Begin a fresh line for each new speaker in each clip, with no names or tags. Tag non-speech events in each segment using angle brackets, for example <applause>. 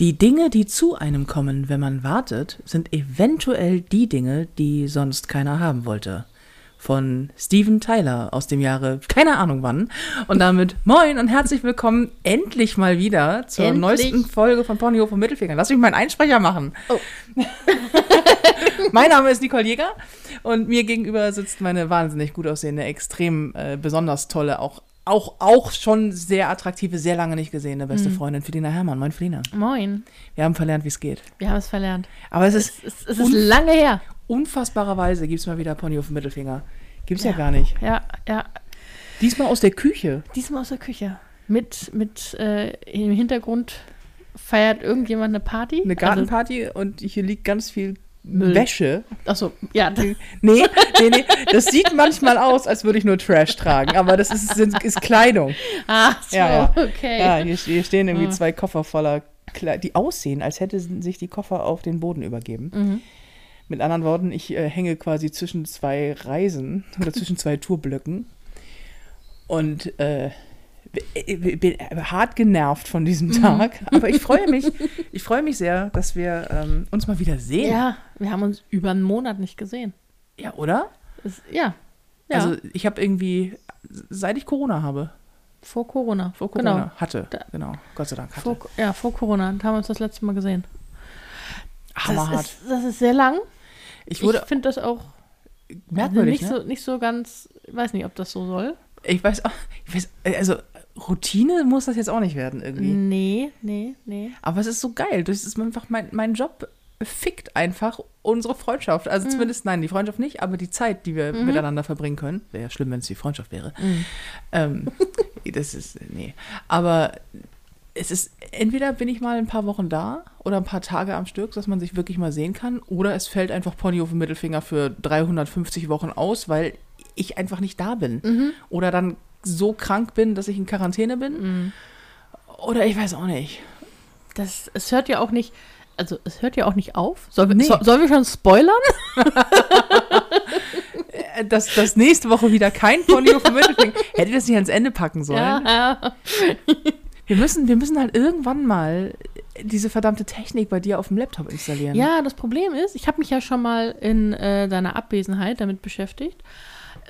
Die Dinge, die zu einem kommen, wenn man wartet, sind eventuell die Dinge, die sonst keiner haben wollte. Von Steven Tyler aus dem Jahre, keine Ahnung wann. Und damit moin und herzlich willkommen endlich mal wieder zur
Endlich.
neuesten Folge von Ponyhof und Mittelfinger. Lass mich meinen Einsprecher machen.
Oh. <laughs>
mein Name ist Nicole Jäger und mir gegenüber sitzt meine wahnsinnig gut aussehende, extrem äh, besonders tolle, auch, auch, auch schon sehr attraktive, sehr lange nicht gesehene beste Freundin Felina Herrmann. Moin Felina.
Moin.
Wir haben verlernt, wie es geht.
Wir haben es verlernt.
Aber es ist
Es, es ist lange her.
unfassbarerweise, gibt es mal wieder Pony auf dem Mittelfinger. Gibt es ja.
Ja.
gar nicht.
Ja, ja.
Diesmal aus der Küche.
Diesmal aus der Küche. Mit, mit äh, im Hintergrund feiert irgendjemand eine Party.
Eine Gartenparty und hier liegt ganz viel
Müll.
Wäsche.
Achso, ja.
Nee, nee, nee. Das sieht manchmal aus, als würde ich nur Trash tragen, aber das ist, sind, ist Kleidung.
Ach so,
Ja, ja.
okay.
Ja, hier, hier stehen irgendwie
Ah.
zwei Koffer voller Kleidung, die aussehen, als hätten sich die Koffer auf den Boden übergeben.
Mhm.
Mit anderen Worten, ich äh, hänge quasi zwischen zwei Reisen oder zwischen zwei Tourblöcken und äh, bin hart genervt von diesem
Mhm.
Tag. Aber ich freue mich, <laughs> ich freue mich sehr, dass wir ähm, uns mal wieder sehen.
Ja, wir haben uns über einen Monat nicht gesehen.
Ja, oder?
Es, ja. ja.
Also ich habe irgendwie, seit ich Corona habe,
vor Corona.
vor Corona
Genau.
hatte,
Da-
genau, Gott sei Dank hatte.
Vor, ja, vor Corona haben wir uns das letzte Mal gesehen.
Hammerhart.
Das ist, das ist sehr lang.
Ich
Ich, finde das auch
merkwürdig,
nicht,
ne?
so, nicht so ganz, weiß nicht, ob das so soll.
Ich weiß auch, ich weiß, also Routine muss das jetzt auch nicht werden irgendwie.
Nee, nee, nee.
Aber es ist so geil. Das ist einfach mein, mein Job fickt einfach unsere Freundschaft.
Mhm.
Also zumindest, nein, die Freundschaft nicht, aber die Zeit, die wir miteinander verbringen können. Wäre ja schlimm, wenn es die Freundschaft wäre.
Mhm.
Ähm, <laughs> das ist, nee. Aber es ist, entweder bin ich mal ein paar Wochen da oder ein paar Tage am Stück, dass man sich wirklich mal sehen kann. Oder es fällt einfach Pony auf den Mittelfinger für 350 Wochen aus, weil ich einfach nicht da bin.
Mhm.
Oder dann so krank bin, dass ich in Quarantäne bin.
Mhm.
Oder ich weiß auch nicht.
Das, es hört ja auch nicht, also es hört ja auch nicht auf. Soll,
Nee.
so, sollen wir schon spoilern? <laughs>
Äh, dass, dass nächste Woche wieder kein Pony auf dem Mittelfinger. Hätte das nicht ans Ende packen sollen.
ja.
Wir, müssen, wir müssen halt irgendwann mal diese verdammte Technik bei dir auf dem Laptop installieren.
ja, das Problem ist, ich habe mich ja schon mal in äh, deiner Abwesenheit damit beschäftigt,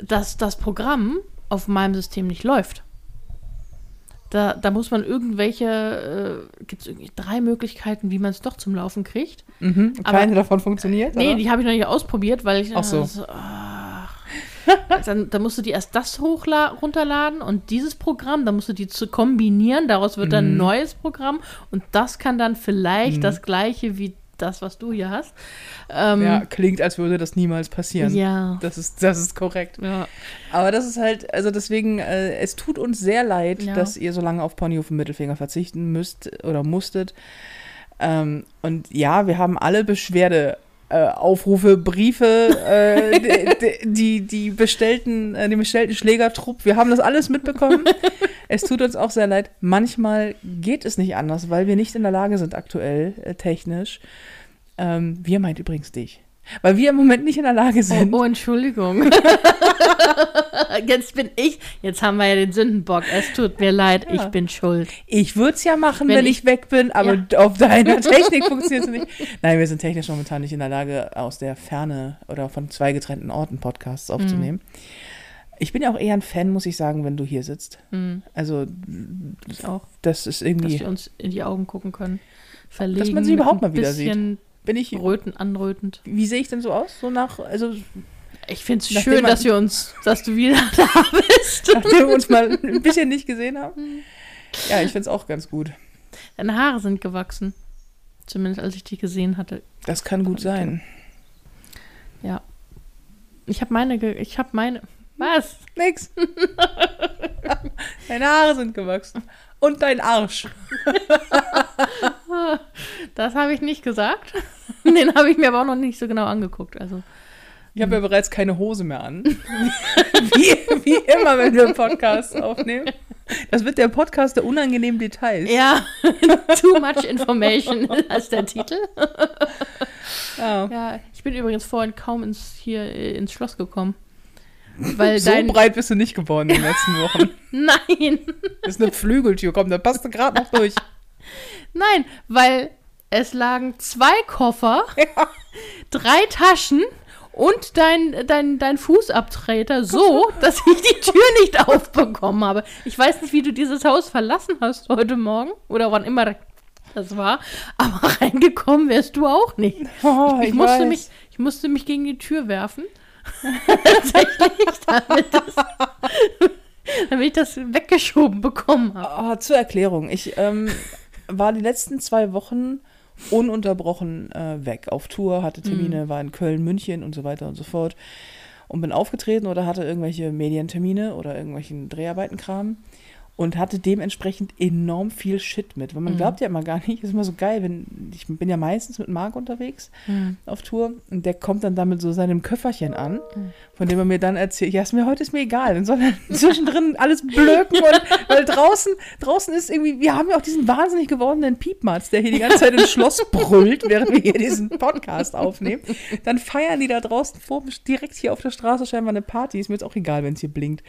dass das Programm auf meinem System nicht läuft. Da, da muss man irgendwelche, äh, gibt es irgendwie drei Möglichkeiten, wie man es doch zum Laufen kriegt.
Mhm.
Aber-
Keine davon funktioniert.
Nee,
oder?
die habe ich noch nicht ausprobiert, weil ich.
Ach so.
äh, ach. dann, dann musst du die erst das runterladen und dieses Programm, dann musst du die zu kombinieren, daraus wird dann ein
Mhm.
neues Programm und das kann dann vielleicht das gleiche wie das, was du hier hast. Ähm,
ja, klingt, als würde das niemals passieren.
ja.
Das ist, das ist korrekt.
ja.
Aber das ist halt, also deswegen, äh, es tut uns sehr leid,
Ja.
dass ihr so lange auf Pony auf den Mittelfinger verzichten müsst oder musstet. Ähm, und ja, wir haben alle Beschwerde. Äh, Aufrufe, Briefe, äh, d- d- die, die bestellten, äh, den bestellten Schlägertrupp, wir haben das alles mitbekommen. <laughs> es tut uns auch sehr leid. Manchmal geht es nicht anders, weil wir nicht in der Lage sind, aktuell äh, technisch. Ähm, wir meint übrigens dich. Weil wir im Moment nicht in der Lage sind.
Oh, oh, Entschuldigung. <laughs> jetzt bin ich, jetzt haben wir ja den Sündenbock. Es tut mir leid,
Ja.
ich bin schuld.
Ich würde es ja machen, wenn,
Wenn
ich,
ich-
weg bin, aber auf deiner Technik funktioniert es nicht. Nein, wir sind technisch momentan nicht in der Lage, aus der Ferne oder von zwei getrennten Orten Podcasts aufzunehmen. Ich bin ja auch eher ein Fan, muss ich sagen, wenn du hier sitzt.
Hm,
Also,
ich auch.
das ist
Dass
irgendwie.
wir uns in die Augen gucken können. Verlegen.
man sie überhaupt mal wieder sieht.
bisschen
Bin ich.
Röten, anrötend.
Wie sehe ich denn so aus? So nach, also,
Ich finde es schön, dass wir uns, dass du wieder <laughs> da bist.
nachdem wir uns mal ein bisschen nicht gesehen haben. Ja, ich finde es auch ganz gut.
Deine Haare sind gewachsen. Zumindest als ich dich gesehen hatte.
Das kann gut sein.
Ja. Ich habe meine, ich habe meine. Was?
Nix. Deine Haare sind gewachsen. Und dein Arsch.
Das habe ich nicht gesagt. Den habe ich mir aber auch noch nicht so genau angeguckt. Also
Ich habe ja bereits keine Hose mehr an. wie, wie immer, wenn wir einen Podcast aufnehmen. Das wird der Podcast der unangenehmen Details.
ja, <laughs> too much information als der Titel.
Ja.
Ja, ich bin übrigens vorhin kaum ins hier äh, ins Schloss gekommen. Weil
So
dein
breit bist du nicht geworden in den letzten Wochen. <laughs>
Nein.
Das ist eine Flügeltür, komm, da passt du gerade noch durch.
Nein, weil Es lagen zwei Koffer, drei Taschen und dein, dein, dein Fußabtreter so, dass ich die Tür nicht aufbekommen habe. Ich weiß nicht, wie du dieses Haus verlassen hast heute Morgen oder wann immer das war, aber <laughs> reingekommen wärst du auch nicht.
Oh,
ich, musste mich, ich musste mich gegen die Tür werfen. <laughs> Tatsächlich, damit, das, <laughs> damit ich das weggeschoben bekommen habe.
Oh, zur Erklärung. Ich ähm, war die letzten zwei Wochen ununterbrochen äh, weg auf Tour, hatte Termine,
Mhm.
war in Köln, München und so weiter und so fort und bin aufgetreten oder hatte irgendwelche Medientermine oder irgendwelchen Dreharbeitenkram und hatte dementsprechend enorm viel Shit mit. Weil man
Mhm.
glaubt ja immer gar nicht, ist immer so geil, wenn ich bin ja meistens mit Marc unterwegs auf Tour und der kommt dann da mit so seinem Köfferchen an, von dem er mir dann erzählt, ja, ist mir heute ist mir egal, dann soll er <laughs> zwischendrin alles blöken und weil draußen draußen ist irgendwie, wir haben ja auch diesen wahnsinnig gewordenen Piepmatz, der hier die ganze Zeit im Schloss brüllt, während wir hier diesen Podcast aufnehmen. Dann feiern die da draußen vor, direkt hier auf der Straße scheinbar eine Party, ist mir jetzt auch egal, wenn es hier blinkt.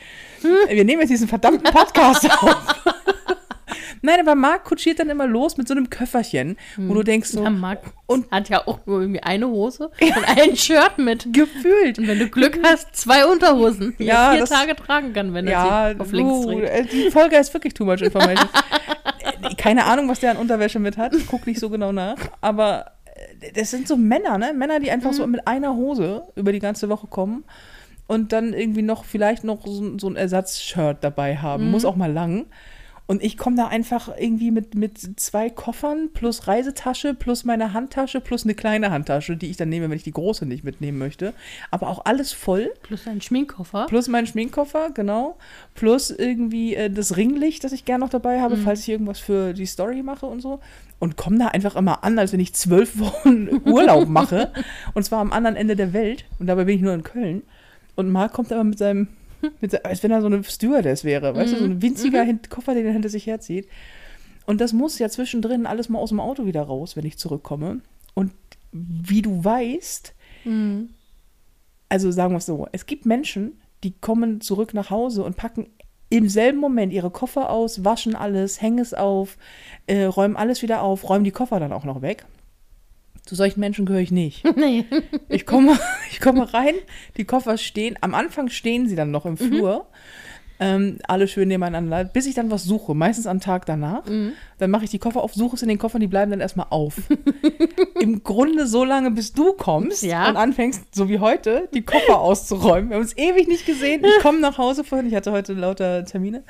Wir nehmen jetzt diesen verdammten Podcast auf. <laughs> Nein, aber Marc kutschiert dann immer los mit so einem Köfferchen, wo du denkst so,
Ja, Marc
und-
hat ja auch nur irgendwie eine Hose <laughs> und ein Shirt mit.
gefühlt.
Und wenn du Glück hast, zwei Unterhosen, die
Ja,
er vier
das-
Tage tragen kann, wenn er
Ja,
sie auf links dreht.
äh, die Folge ist wirklich too much information. <laughs> Äh, Keine Ahnung, was der an Unterwäsche mit hat. Ich guck nicht so genau nach. Aber äh, das sind so Männer, ne? Männer, die einfach so
Mhm.
mit einer Hose über die ganze Woche kommen und dann irgendwie noch vielleicht noch so, so ein Ersatzshirt dabei haben.
Mhm.
Muss auch mal lang. Und ich komme da einfach irgendwie mit, mit zwei Koffern plus Reisetasche plus meine Handtasche plus eine kleine Handtasche, die ich dann nehme, wenn ich die große nicht mitnehmen möchte. Aber auch alles voll.
Plus ein Schminkkoffer.
Plus meinen Schminkkoffer, genau. Plus irgendwie äh, das Ringlicht, das ich gerne noch dabei habe, falls ich irgendwas für die Story mache und so. Und komme da einfach immer an, als wenn ich zwölf <laughs> Wochen Urlaub mache. Und zwar am anderen Ende der Welt. Und dabei bin ich nur in Köln. Und Marc kommt aber mit seinem, mit, se- als wenn er so eine Stewardess wäre. Weißt du, so ein winziger Hin Koffer, den er hinter sich herzieht. Und das muss ja zwischendrin alles mal aus dem Auto wieder raus, wenn ich zurückkomme. Und wie du weißt,
Mhm.
also sagen wir es so, es gibt Menschen, die kommen zurück nach Hause und packen im selben Moment ihre Koffer aus, waschen alles, hängen es auf, äh, räumen alles wieder auf, räumen die Koffer dann auch noch weg. Zu solchen Menschen gehöre ich nicht. <laughs>
Nee.
Ich komme, <laughs> ich komme rein, die Koffer stehen, am Anfang stehen sie dann noch im Flur, ähm, alle schön nebeneinander, bis ich dann was suche, meistens am Tag danach. Dann mache ich die Koffer auf, suche es in den Koffern, die bleiben dann erstmal auf. <laughs> Im Grunde so lange, bis du kommst
Ja.
und anfängst, so wie heute, die Koffer auszuräumen. Wir haben uns ewig nicht gesehen. Ich komme nach Hause vorhin, ich hatte heute lauter Termine,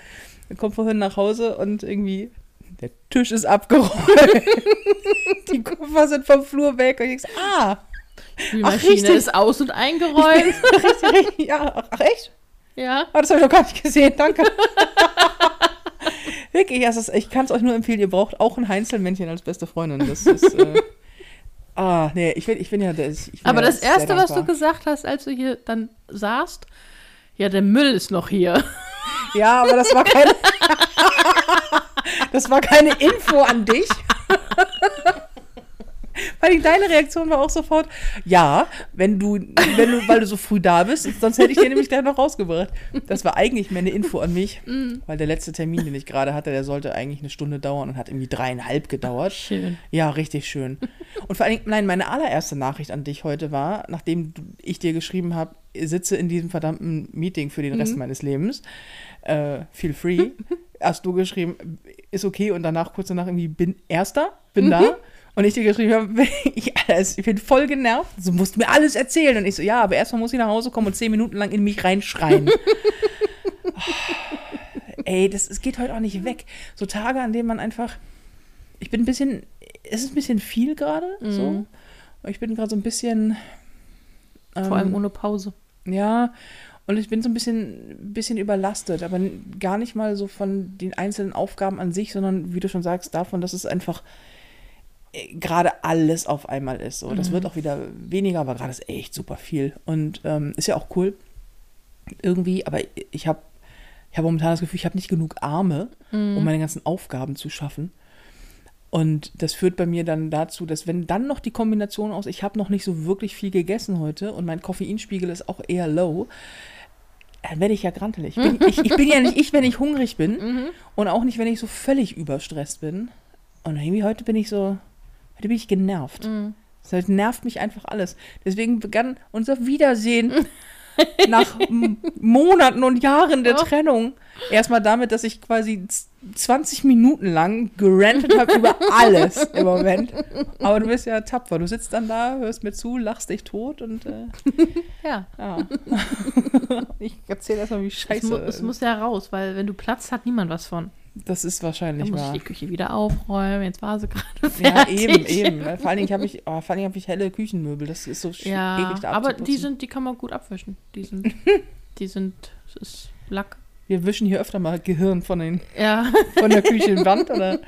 ich komme vorhin nach Hause und irgendwie, der Tisch ist abgeräumt. <laughs> die Koffer sind vom Flur weg und ich so, ah,
Die Maschine ist aus und eingeräumt.
richtig, richtig, ja, ach, echt?
ja.
Ah, das habe ich noch gar nicht gesehen, danke. <laughs> Wirklich, ist, ich kann es euch nur empfehlen, ihr braucht auch ein Heinzelmännchen als beste Freundin. Das ist, äh, <laughs> ah, nee, ich bin, ich bin ja, ich bin
Aber
ja
das Erste, was du gesagt hast, als du hier dann saßt, ja, der Müll ist noch hier.
Ja, aber das war keine, das war keine Info an dich. <laughs> Weil deine Reaktion war auch sofort, ja, wenn du, wenn du, <laughs> weil du so früh da bist, sonst hätte ich dir nämlich gleich noch rausgebracht. Das war eigentlich mehr eine Info an mich, weil der letzte Termin, den ich gerade hatte, der sollte eigentlich eine Stunde dauern und hat irgendwie dreieinhalb gedauert.
Schön.
Ja, richtig schön. Und vor allen Dingen, nein, meine allererste Nachricht an dich heute war, nachdem ich dir geschrieben habe, sitze in diesem verdammten Meeting für den Rest meines Lebens, äh, feel free, <laughs> hast du geschrieben, ist okay und danach kurz danach irgendwie, bin Erster, bin da. Und ich dir geschrieben habe, <laughs> ich, ich bin voll genervt, du musst mir alles erzählen. Und ich so, ja, aber erstmal muss ich nach Hause kommen und zehn Minuten lang in mich reinschreien. <laughs> Ey, das, es geht heute auch nicht weg. So Tage, an denen man einfach, ich bin ein bisschen, es ist ein bisschen viel gerade, so. Ich bin gerade so ein bisschen,
Vor allem
ähm,
ohne Pause.
ja, und ich bin so ein bisschen, bisschen überlastet, aber gar nicht mal so von den einzelnen Aufgaben an sich, sondern wie du schon sagst, davon, dass es einfach gerade alles auf einmal ist. So. Das wird auch wieder weniger, aber gerade ist echt super viel. Und ähm, ist ja auch cool. Irgendwie, aber ich habe ich hab momentan das Gefühl, ich habe nicht genug Arme, um meine ganzen Aufgaben zu schaffen. Und das führt bei mir dann dazu, dass wenn dann noch die Kombination aus, ich habe noch nicht so wirklich viel gegessen heute und mein Koffeinspiegel ist auch eher low, dann werde ich ja grantelig. Ich bin, <laughs> ich, ich bin ja nicht ich, wenn ich hungrig bin und auch nicht, wenn ich so völlig überstresst bin. Und irgendwie heute bin ich so, Heute bin ich genervt.
Mhm.
Das nervt mich einfach alles. Deswegen begann unser Wiedersehen <laughs> nach Monaten und Jahren der
Oh.
Trennung erstmal damit, dass ich quasi 20 Minuten lang gerantet habe über <laughs> alles im Moment. Aber du bist ja tapfer. Du sitzt dann da, hörst mir zu, lachst dich tot und äh, <laughs>
Ja.
ja. <laughs> ich erzähle erstmal, wie
Es,
scheiße.
mu es muss ja raus, weil wenn du Platz hat niemand was von.
das ist
Dann
wahrscheinlich
muss ich die Küche wieder aufräumen. Jetzt war sie gerade
Ja, eben, eben. Vor allen Dingen habe ich, oh, vor allen Dingen habe ich helle Küchenmöbel. Das ist so
Ja,
eklig da
aber die sind, die kann man gut abwischen. Die sind, die sind, es ist Lack.
Wir wischen hier öfter mal Gehirn von, den,
Ja.
von der Küchenwand, oder?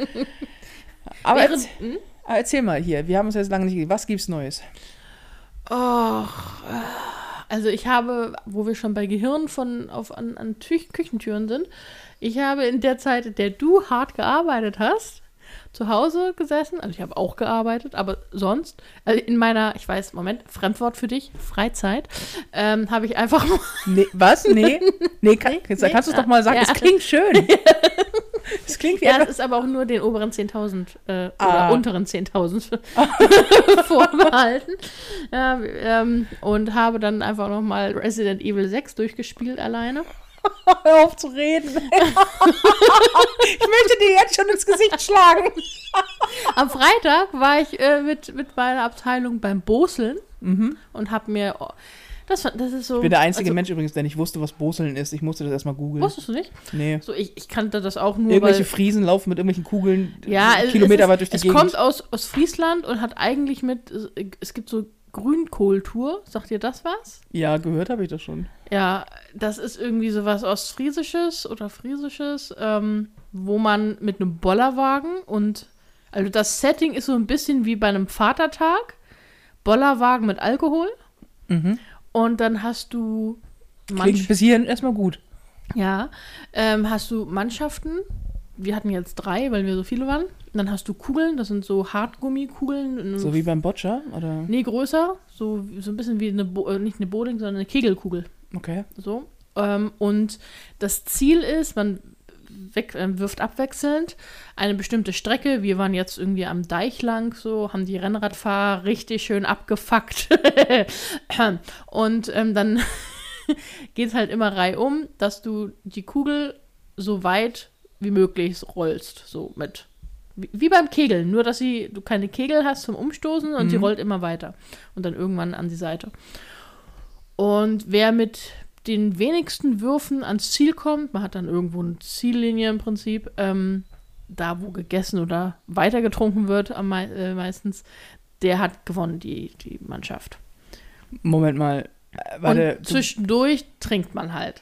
<laughs> Aber
Während,
erz,
hm?
aber erzähl mal hier, wir haben uns jetzt lange nicht gesehen. Was gibt's Neues?
Och, also ich habe, wo wir schon bei Gehirn von auf an, an Tü Küchentüren sind, ich habe in der Zeit, in der du hart gearbeitet hast, zu Hause gesessen. Also ich habe auch gearbeitet, aber sonst, also in meiner, ich weiß, Moment, Fremdwort für dich, Freizeit, ähm, habe ich einfach <laughs>
Nee, was? Nee? Nee, kann,
nee,
kannst du es
ah,
doch mal sagen.
ja.
Es klingt schön. <laughs> Es klingt wie
Ja, es ist aber auch nur den oberen 10.000 äh, oder
Ah.
unteren 10.000 <laughs> vorbehalten. Ja, ähm, und habe dann einfach nochmal Resident Evil 6 durchgespielt alleine. <laughs>
Hör auf zu reden. ich möchte dir jetzt schon ins Gesicht schlagen.
Am Freitag war ich äh, mit, mit meiner Abteilung beim Boseln
Mhm.
und habe mir. Oh, das, das ist so.
Ich bin der einzige
also,
Mensch übrigens, der nicht wusste, was Boseln ist. Ich musste das erstmal googeln.
Wusstest du nicht?
Nee.
So, ich, ich kannte das auch nur,
Irgendwelche
weil.
Friesen laufen mit irgendwelchen Kugeln
Ja, es-
Kilometer
es,
weit durch die
es
Gegend.
kommt aus, aus Friesland und hat eigentlich mit. Es gibt so Grünkohltour. Sagt ihr das was?
ja, gehört habe ich das schon.
Ja, das ist irgendwie sowas Ostfriesisches oder Friesisches, ähm, wo man mit einem Bollerwagen und also das Setting ist so ein bisschen wie bei einem Vatertag. Bollerwagen mit Alkohol
Mhm.
und dann hast du
Klingt
manch,
bis hierhin erstmal gut.
ja, ähm, hast du Mannschaften. Wir hatten jetzt drei, weil wir so viele waren. Und dann hast du Kugeln, das sind so Hartgummikugeln.
So wie beim Boccia, oder?
Nee, größer. So, so ein bisschen wie eine, Bo äh, nicht eine Bowling, sondern eine Kegelkugel.
Okay.
So. Ähm, und das Ziel ist, man weg, äh, wirft abwechselnd eine bestimmte Strecke. Wir waren jetzt irgendwie am Deich lang, so, haben die Rennradfahrer richtig schön abgefuckt. <laughs> und ähm, dann <laughs> geht es halt immer reihum, dass du die Kugel so weit wie möglich rollst. So mit. Wie, wie beim Kegeln, nur dass sie, du keine Kegel hast zum Umstoßen und sie
Mhm.
rollt immer weiter. Und dann irgendwann an die Seite. Und wer mit den wenigsten Würfen ans Ziel kommt, man hat dann irgendwo eine Ziellinie im Prinzip, ähm, da wo gegessen oder weitergetrunken wird am mei äh, meistens, der hat gewonnen, die, die Mannschaft.
Moment mal. Äh, Warte,
und
du,
zwischendurch trinkt man halt.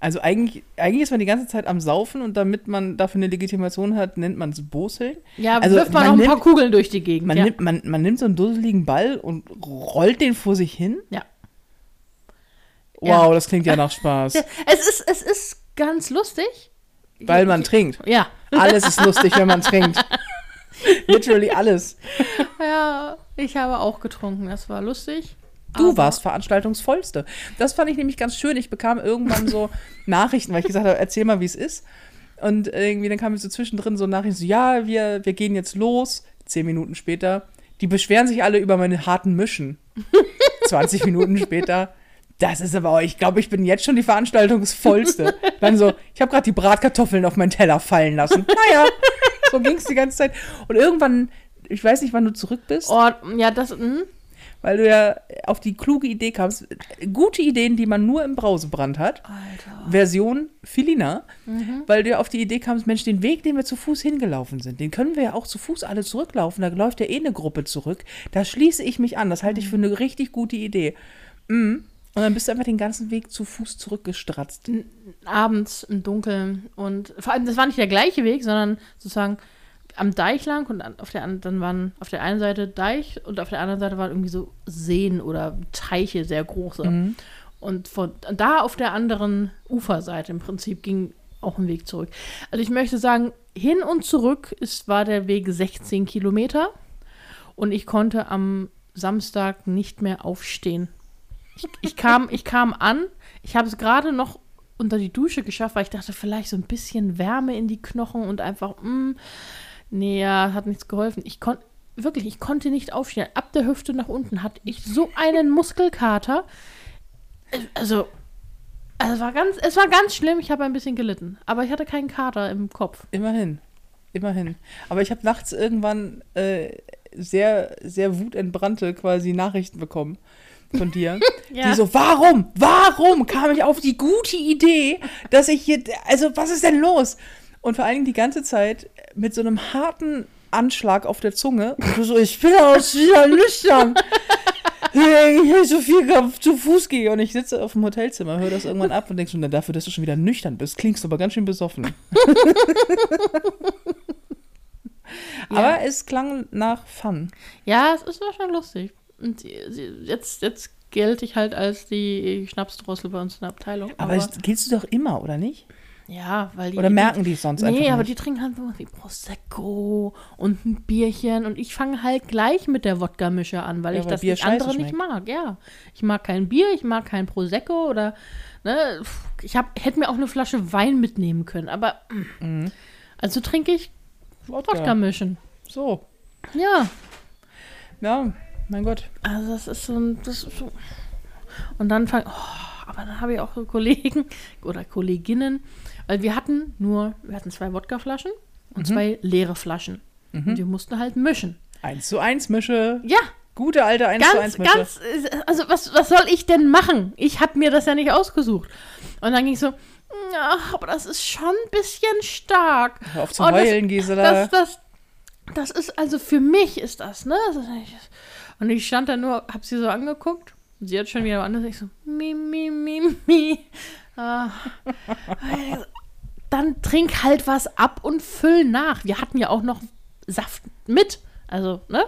also eigentlich, eigentlich ist man die ganze Zeit am Saufen und damit man dafür eine Legitimation hat, nennt man es Boseln.
Ja,
Also
wirft man,
man
auch ein
nimmt-
paar Kugeln durch die Gegend.
Man,
ja.
nimmt, man, man nimmt so einen dusseligen Ball und rollt den vor sich hin.
Ja.
Wow,
Ja.
das klingt ja nach Spaß. <laughs>
es, ist, es ist ganz lustig.
Weil man trinkt.
Ja.
Alles ist lustig, wenn man <laughs> trinkt. Literally alles.
Ja, ich habe auch getrunken. Das war lustig.
Du
aber-
warst Veranstaltungsvollste. Das fand ich nämlich ganz schön. Ich bekam irgendwann so <laughs> Nachrichten, weil ich gesagt habe, erzähl mal, wie es ist. Und irgendwie dann kam so zwischendrin so Nachrichten, so, ja, wir, wir gehen jetzt los. Zehn Minuten später. Die beschweren sich alle über meine harten Mischen. 20 Minuten später. Das ist aber, auch- ich glaube, ich bin jetzt schon die Veranstaltungsvollste. <laughs> Dann so, ich habe gerade die Bratkartoffeln auf meinen Teller fallen lassen. Naja, so ging es die ganze Zeit. Und irgendwann, ich weiß nicht, wann du zurück bist.
Oh, ja, das. Hm?
Weil du ja auf die kluge Idee kamst. Gute Ideen, die man nur im Brausebrand hat.
Alter.
Version Filina. Weil du ja auf die Idee kamst, Mensch, den Weg, den wir zu Fuß hingelaufen sind, den können wir ja auch zu Fuß alle zurücklaufen. Da läuft ja eh eine Gruppe zurück. Da schließe ich mich an. Das halte ich für eine richtig gute Idee. Mhm. Und dann bist du einfach den ganzen Weg zu Fuß zurückgestratzt.
abends im Dunkeln und vor allem das war nicht der gleiche Weg, sondern sozusagen am Deich lang und auf der an- dann waren auf der einen Seite Deich und auf der anderen Seite waren irgendwie so Seen oder Teiche sehr große
Mhm.
und von da auf der anderen Uferseite im Prinzip ging auch ein Weg zurück. Also ich möchte sagen, hin und zurück ist, war der Weg 16 Kilometer und ich konnte am Samstag nicht mehr aufstehen. Ich, ich, kam, ich kam an, ich habe es gerade noch unter die Dusche geschafft, weil ich dachte, vielleicht so ein bisschen Wärme in die Knochen und einfach, mm, nee, ja, hat nichts geholfen. Ich konnte, wirklich, ich konnte nicht aufstehen. Ab der Hüfte nach unten hatte ich so einen Muskelkater. Also, also es war ganz, es war ganz schlimm. Ich habe ein bisschen gelitten, aber ich hatte keinen Kater im Kopf.
Immerhin. Immerhin. Aber ich habe nachts irgendwann äh, sehr, sehr wutentbrannte quasi Nachrichten bekommen von dir. <laughs> Die so, warum, warum kam ich auf die gute Idee, dass ich hier, also was ist denn los? Und vor allen Dingen die ganze Zeit mit so einem harten Anschlag auf der Zunge. Und du so, ich bin aber wieder nüchtern. <laughs> Ich hab so viel zu Fuß gehe und ich sitze auf dem Hotelzimmer, höre das irgendwann ab und denkst, na dafür, dass du schon wieder nüchtern bist, klingst du aber ganz schön besoffen. <laughs> Aber es klang nach Fun.
Ja, es ist war schon lustig. Und jetzt, jetzt gelte ich halt als die Schnapsdrossel bei uns in der Abteilung.
Aber, das kennst du doch immer, oder nicht?
ja, weil die.
Oder merken die es sonst einfach
Nee, aber die trinken halt sowas wie Prosecco und ein Bierchen und ich fange halt gleich mit der Wodka-Mische an, weil
Ja,
ich
weil
das
Bier
andere nicht mag. Ja, ich mag kein Bier, ich mag kein Prosecco oder ne, ich hab, hätte mir auch eine Flasche Wein mitnehmen können, aber mm. also trinke ich
Wodka.
Wodka-Mischen.
So.
Ja,
Ja, mein Gott.
also das ist so ein das ist so. und dann fangen oh, aber dann habe ich auch so Kollegen <laughs> oder Kolleginnen, weil wir hatten nur wir hatten zwei Wodkaflaschen
Mhm.
und zwei leere Flaschen. Und wir mussten halt mischen.
Eins zu eins Mische.
Ja,
Gute alte eins zu eins
ganz,
Mische.
ganz, äh, also was, was soll ich denn machen? Ich habe mir das ja nicht ausgesucht. Und dann ging ich so, ja, aber das ist schon ein bisschen stark.
Hör auf zu
Oh, das-
heulen, Gisela.
Das, das, das ist, also für mich ist das, ne? Das ist und ich stand da nur, hab sie so angeguckt. Und sie hat schon wieder anders. Ich so, mi, mi, mi, mi. Ah. Dann trink halt was ab und füll nach. Wir hatten ja auch noch Saft mit. Also, ne?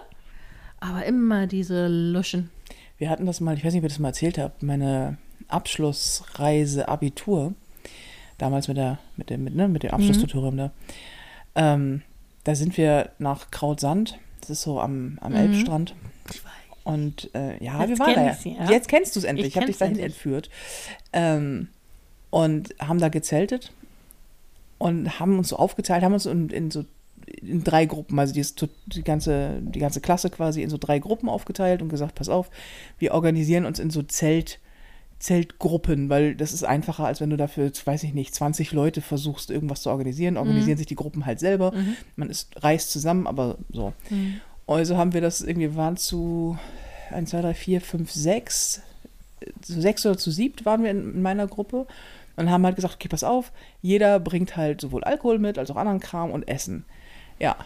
Aber immer diese Luschen.
Wir hatten das mal, ich weiß nicht, ob ich das mal erzählt habe, meine Abschlussreise Abitur, damals mit der, mit dem, mit, ne, mit dem
Mhm.
Abschlusstutorium da. Ähm, da sind wir nach Krautsand, das ist so am, am Elbstrand. Und äh, ja,
Jetzt
wir waren da
sie, ja.
Jetzt kennst du es endlich.
Ich
Ich, habe dich dahin
endlich.
entführt. Ähm, und haben da gezeltet und haben uns so aufgeteilt, haben uns in, in so in drei Gruppen, also die, ist die, ganze, die ganze Klasse quasi in so drei Gruppen aufgeteilt und gesagt, pass auf, wir organisieren uns in so Zelt, Zeltgruppen, weil das ist einfacher, als wenn du dafür, weiß ich nicht, 20 Leute versuchst, irgendwas zu organisieren. Organisieren sich die Gruppen halt selber. Man ist, reist zusammen, aber so. Also haben wir das irgendwie, wir waren zu 1, 2, 3, 4, 5, 6, zu sechs oder zu siebt waren wir in, in meiner Gruppe und haben halt gesagt, okay, pass auf, jeder bringt halt sowohl Alkohol mit als auch anderen Kram und Essen. Ja.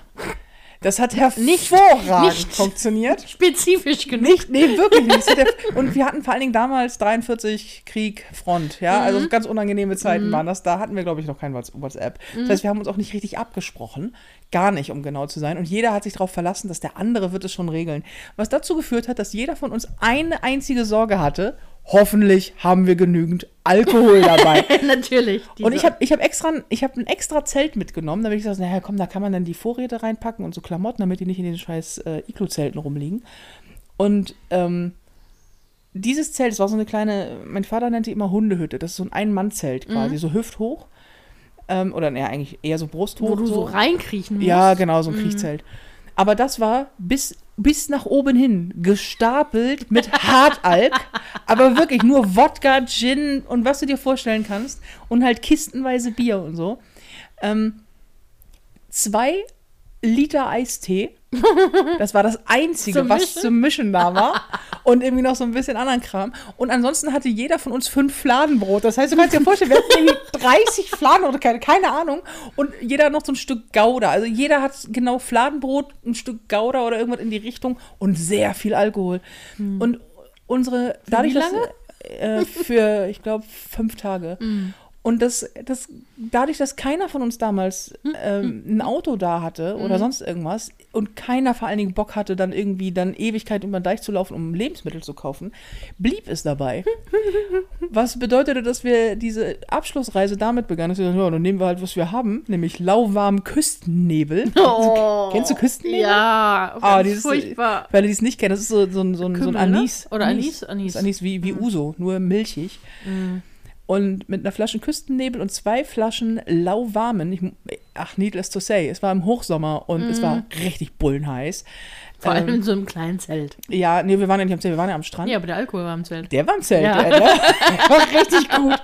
Das hat hervorragend
nicht.
funktioniert.
Spezifisch genug.
Nicht, nee, wirklich nicht. <laughs> Und wir hatten vor allen Dingen damals 43 Krieg, Front, ja, also ganz unangenehme Zeiten waren das. Da hatten wir, glaube ich, noch kein Whats- WhatsApp. Das heißt, wir haben uns auch nicht richtig abgesprochen. Gar nicht, um genau zu sein. Und jeder hat sich darauf verlassen, dass der andere wird es schon regeln. Was dazu geführt hat, dass jeder von uns eine einzige Sorge hatte. Hoffentlich haben wir genügend Alkohol dabei. <laughs>
Natürlich.
Und
diese-
ich habe ich hab extra, ich hab ein extra Zelt mitgenommen, damit ich gesagt naja, komm, da kann man dann die Vorräte reinpacken und so Klamotten, damit die nicht in den scheiß äh, Iglu-Zelten rumliegen. Und ähm, dieses Zelt, das war so eine kleine, mein Vater nennt die immer Hundehütte, das ist so ein Ein-Mann-Zelt quasi, so hüfthoch. Ähm, oder naja, eigentlich eher so brusthoch.
wo du so reinkriechen musst.
Ja, genau, so ein Kriechzelt. Aber das war bis, bis nach oben hin gestapelt mit <laughs> Hartalk. aber wirklich nur Wodka, Gin und was du dir vorstellen kannst. Und halt kistenweise Bier und so. Ähm, zwei Liter Eistee. Das war das Einzige,
Zum
was zum Mischen da war. <laughs> Und irgendwie noch so ein bisschen anderen Kram. Und ansonsten hatte jeder von uns fünf Fladenbrot. Das heißt, du kannst dir vorstellen, wir hatten irgendwie <laughs> 30 Fladen oder keine, keine Ahnung. Und jeder hat noch so ein Stück Gouda. Also jeder hat genau Fladenbrot, ein Stück Gouda oder irgendwas in die Richtung und sehr viel Alkohol. Und unsere, dadurch,
wie
dass, äh, für, ich glaube, fünf Tage. Und das, das, dadurch, dass keiner von uns damals ähm, ein Auto da hatte oder sonst irgendwas und keiner vor allen Dingen Bock hatte, dann irgendwie dann Ewigkeit über den Deich zu laufen, um Lebensmittel zu kaufen, blieb es dabei. <laughs> Was bedeutete, dass wir diese Abschlussreise damit begannen, dass wir gesagt, ja, dann nehmen wir halt, was wir haben, nämlich lauwarmen Küstennebel. <laughs>
Oh,
Kennst du Küstennebel?
Ja,
Ah,
ganz
dieses,
furchtbar.
Für alle, die es nicht kennen, das ist so, so, ein- so, so ein
ne?
Anis.
Oder Anis, Anis.
Das ist Anis wie, wie Uso, nur milchig. Und mit einer Flasche Küstennebel und zwei Flaschen lauwarmen. Ich, ach, needless to say, es war im Hochsommer und es war richtig bullenheiß.
Vor allem
Ähm,
in so einem kleinen Zelt.
Ja, nee, wir waren ja nicht am Zelt, wir waren ja am Strand.
Ja, aber der Alkohol war im Zelt.
Der war im Zelt,
Ja.
der, <laughs> war richtig gut.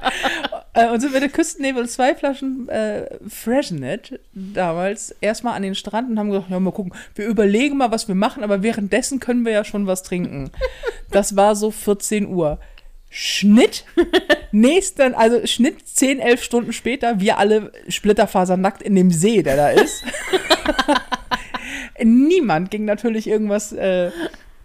Äh, und sind mit der Küstennebel und zwei Flaschen äh, Freshenet damals erstmal an den Strand und haben gesagt, ja, mal gucken, wir überlegen mal, was wir machen, aber währenddessen können wir ja schon was trinken. Das war so 14 Uhr. Schnitt, <laughs> nächsten, also Schnitt 10, 11 Stunden später, wir alle splitterfasernackt in dem See, der da ist. <laughs> Niemand ging natürlich irgendwas, äh,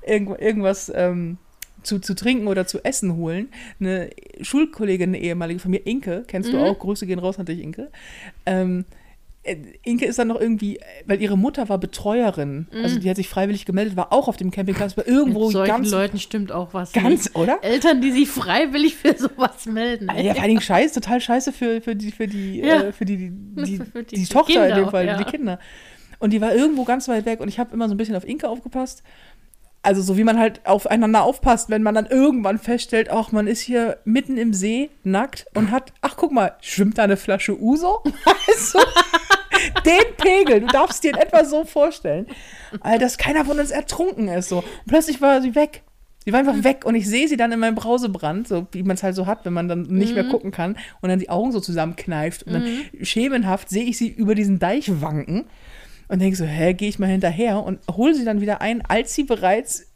irgend, irgendwas ähm, zu, zu trinken oder zu essen holen. Eine Schulkollegin, eine ehemalige von mir, Inke, kennst du
Mhm.
auch, Grüße gehen raus an dich, Inke. Ähm, äh, Inke ist dann noch irgendwie, weil ihre Mutter war Betreuerin, also die hat sich freiwillig gemeldet, war auch auf dem Campingplatz, war irgendwo
Mhm. Mit solchen
ganz,
Leuten stimmt auch was.
ganz,
nicht.
oder?
Eltern, die sich freiwillig für sowas melden.
Ja, vor allen Dingen scheiße, total scheiße für, für die, für die,
Ja.
äh, für die, die, <laughs> die,
Für die
die, Tochter in
Kinder,
dem Fall,
ja.
die Kinder. Und die war irgendwo ganz weit weg und ich habe immer so ein bisschen auf Inke aufgepasst. Also so wie man halt aufeinander aufpasst, wenn man dann irgendwann feststellt, ach, man ist hier mitten im See, nackt und hat, ach guck mal, schwimmt da eine Flasche Uso? <laughs> Also, den Pegel, du darfst dir in etwa so vorstellen. Dass keiner von uns ertrunken ist. So. Und plötzlich war sie weg. Sie war einfach weg und ich sehe sie dann in meinem Brausebrand, so wie man es halt so hat, wenn man dann nicht mehr gucken kann und dann die Augen so zusammenkneift und dann schemenhaft sehe ich sie über diesen Deich wanken und denke so, hä, gehe ich mal hinterher und hole sie dann wieder ein, als sie bereits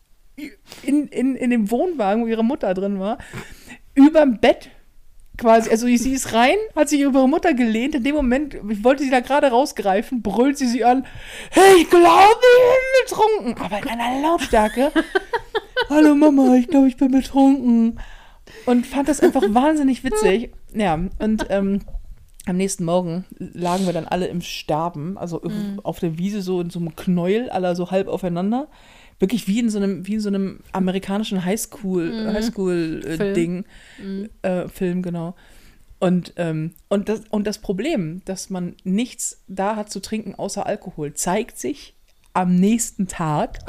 in, in, in dem Wohnwagen, wo ihre Mutter drin war, überm Bett quasi, also sie ist rein, hat sich über ihre Mutter gelehnt, in dem Moment, ich wollte sie da gerade rausgreifen, brüllt sie sie an, hey, ich glaube, ich bin betrunken, aber in einer Lautstärke, <laughs> hallo Mama, ich glaube, ich bin betrunken. Und fand das einfach wahnsinnig witzig, ja, und ähm, am nächsten Morgen lagen wir dann alle im Sterben, also auf der Wiese so in so einem Knäuel, aller so halb aufeinander. Wirklich wie in so einem, wie in so einem amerikanischen Highschool, Highschool-Ding, äh, Film, genau. Und, ähm, und, das, und das Problem, dass man nichts da hat zu trinken außer Alkohol, zeigt sich am nächsten Tag,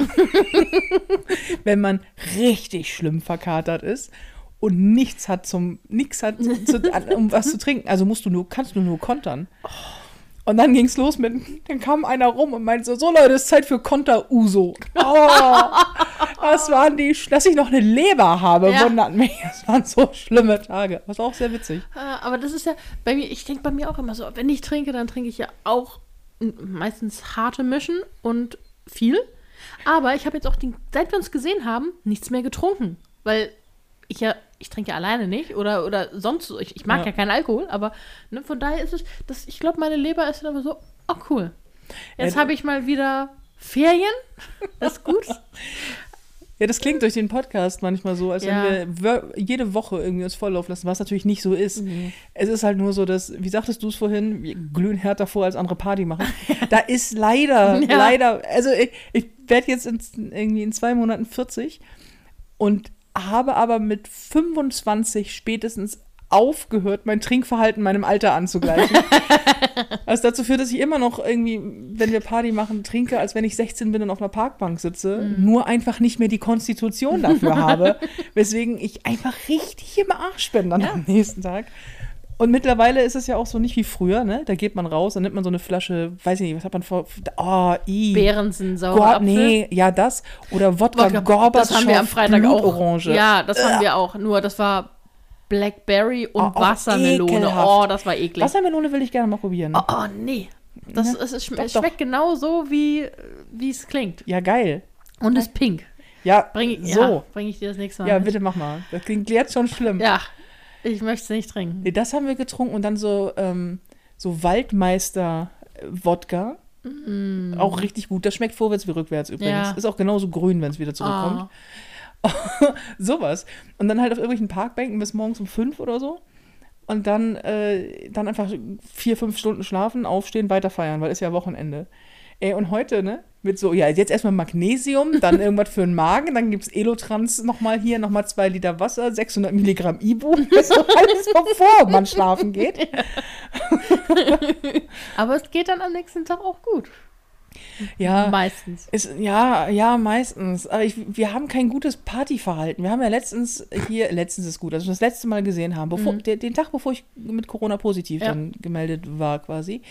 <laughs> wenn man richtig schlimm verkatert ist und nichts hat zum, nichts hat zu, <laughs> um was zu trinken. Also musst du nur, kannst du nur kontern. Und dann ging es los mit, dann kam einer rum und meinte so, so Leute, es ist Zeit für Konter-Uso. Oh, das waren die, dass ich noch eine Leber habe,
Ja.
wundert mich. Das waren so schlimme Tage. Das war auch sehr witzig.
Ah, Aber das ist ja bei mir, ich denke bei mir auch immer so, wenn ich trinke, dann trinke ich ja auch meistens harte Mischen und viel. Aber ich habe jetzt auch, den, seit wir uns gesehen haben, nichts mehr getrunken. Weil ich ja, ich trinke ja alleine nicht oder, oder sonst so. Ich, ich mag ja,
Ja.
keinen Alkohol, aber ne, von daher ist es, das, ich glaube, meine Leber ist dann aber so, oh cool. Jetzt
Ja,
habe ich mal wieder Ferien. <laughs> Das ist gut.
Ja, das klingt durch den Podcast manchmal so, als
Ja.
wenn wir jede Woche irgendwie uns volllaufen lassen, was natürlich nicht so ist. Es ist halt nur so, dass, wie sagtest du es vorhin, wir glühen härter vor, als andere Party machen. <laughs> Da ist leider,
Ja.
leider, also ich, ich werde jetzt in, irgendwie in zwei Monaten 40 und habe aber mit 25 spätestens aufgehört, mein Trinkverhalten meinem Alter anzugleichen. Was <laughs> dazu führt, dass ich immer noch irgendwie, wenn wir Party machen, trinke, als wenn ich 16 bin und auf einer Parkbank sitze, nur einfach nicht mehr die Konstitution dafür habe, <laughs> weswegen ich einfach richtig im Arsch bin dann am nächsten Tag. Und mittlerweile ist es ja auch so nicht wie früher, ne? Da geht man raus, dann nimmt man so eine Flasche, weiß ich nicht, was hat man vor, oh, i.
Beerensen,
Gor nee, ja, das. Oder Wodka,
Wodka,
Gorbatschow,
das haben wir am Freitag auch.
Blutorange.
Ja, das haben wir auch. Nur das war Blackberry und
Oh, auch
Wassermelone. Oh, das war eklig.
Wassermelone will ich gerne mal probieren.
Oh, oh nee. Das,
Ne?
es, es, schm
Doch, doch.
schmeckt genau so, wie wie es klingt.
Ja, geil.
Und ist pink.
Ja,
Bring,
so.
ja, bring ich dir das nächste Mal.
Ja,
mit.
bitte mach mal. Das klingt jetzt schon schlimm.
Ja, ich möchte es nicht trinken.
Nee, das haben wir getrunken und dann so, ähm, so Waldmeister-Wodka. Auch richtig gut. Das schmeckt vorwärts wie rückwärts übrigens.
Mm. Ja.
Ist auch genauso grün, wenn es wieder zurückkommt.
Oh. <laughs>
Sowas. Und dann halt auf irgendwelchen Parkbänken bis morgens um fünf oder so. Und dann, äh, dann einfach vier, fünf Stunden schlafen, aufstehen, weiter feiern, weil ist ja Wochenende. Ey, und heute, ne, mit so, ja, jetzt erstmal Magnesium, dann <laughs> irgendwas für den Magen, dann gibt's Elotrans nochmal hier, nochmal zwei Liter Wasser, 600 Milligramm Ibu, <laughs> das ist alles bevor man schlafen geht. <laughs>
Aber es geht dann am nächsten Tag auch gut.
Ja,
Meistens.
Ist, ja, ja, meistens. Aber ich, wir haben kein gutes Partyverhalten. Wir haben ja letztens hier, letztens ist gut, also das letzte Mal gesehen haben, bevor, der, den Tag, bevor ich mit Corona positiv
Ja.
dann gemeldet war quasi,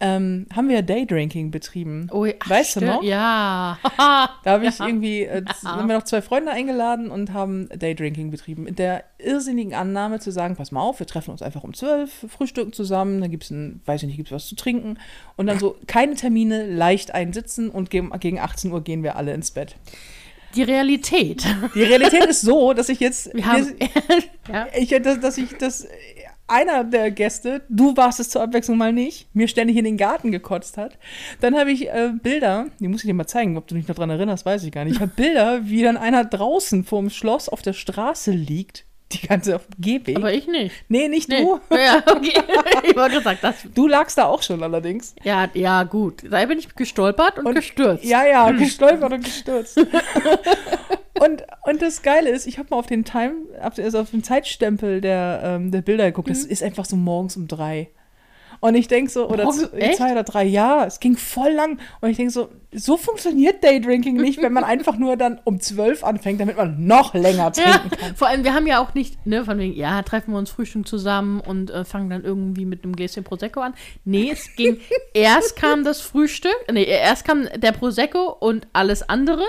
ähm, haben wir Daydrinking betrieben.
Oh, ach,
Weißt du noch?
Ja. <laughs>
Da habe ich
Ja.
irgendwie, äh, z- haben wir noch zwei Freunde eingeladen und haben Daydrinking betrieben. In der irrsinnigen Annahme zu sagen, pass mal auf, wir treffen uns einfach um zwölf, frühstücken zusammen, dann gibt es ein, weiß ich nicht, gibt es was zu trinken und dann so keine Termine, leicht einsitzen und gegen, gegen 18 Uhr gehen wir alle ins Bett.
Die Realität.
Die Realität ist so, dass ich jetzt,
Wir haben. <laughs> ja.
ich, dass, dass ich das einer der Gäste, du warst es zur Abwechslung mal nicht, mir ständig in den Garten gekotzt hat. Dann habe ich äh, Bilder, die muss ich dir mal zeigen, ob du dich noch dran erinnerst, weiß ich gar nicht. Ich habe Bilder, wie dann einer draußen vorm Schloss auf der Straße liegt, <laughs> die ganze auf dem Gehweg.
Aber ich nicht.
nee, nicht
Nee.
du. <laughs>
Ja, okay. <laughs> ich wollte gesagt, das.
Du lagst da auch schon allerdings.
Ja, ja, gut. Da bin ich gestolpert und,
Und-
gestürzt.
Ja, ja, gestolpert und gestürzt. und, und das Geile ist, ich habe mal auf den Time, also auf den Zeitstempel der, ähm, der Bilder geguckt.
Mhm.
Das ist einfach so morgens um drei. Und ich denke so, oder z-
echt?
zwei oder drei, ja, es ging voll lang. Und ich denke so, so funktioniert Daydrinking nicht, wenn man <laughs> einfach nur dann um zwölf anfängt, damit man noch länger
Ja,
trinken kann.
vor allem, wir haben ja auch nicht, ne, von wegen, ja, treffen wir uns Frühstück zusammen und äh, fangen dann irgendwie mit einem Gläschen Prosecco an. Nee, es ging, <laughs> erst kam das Frühstück, nee, erst kam der Prosecco und alles andere.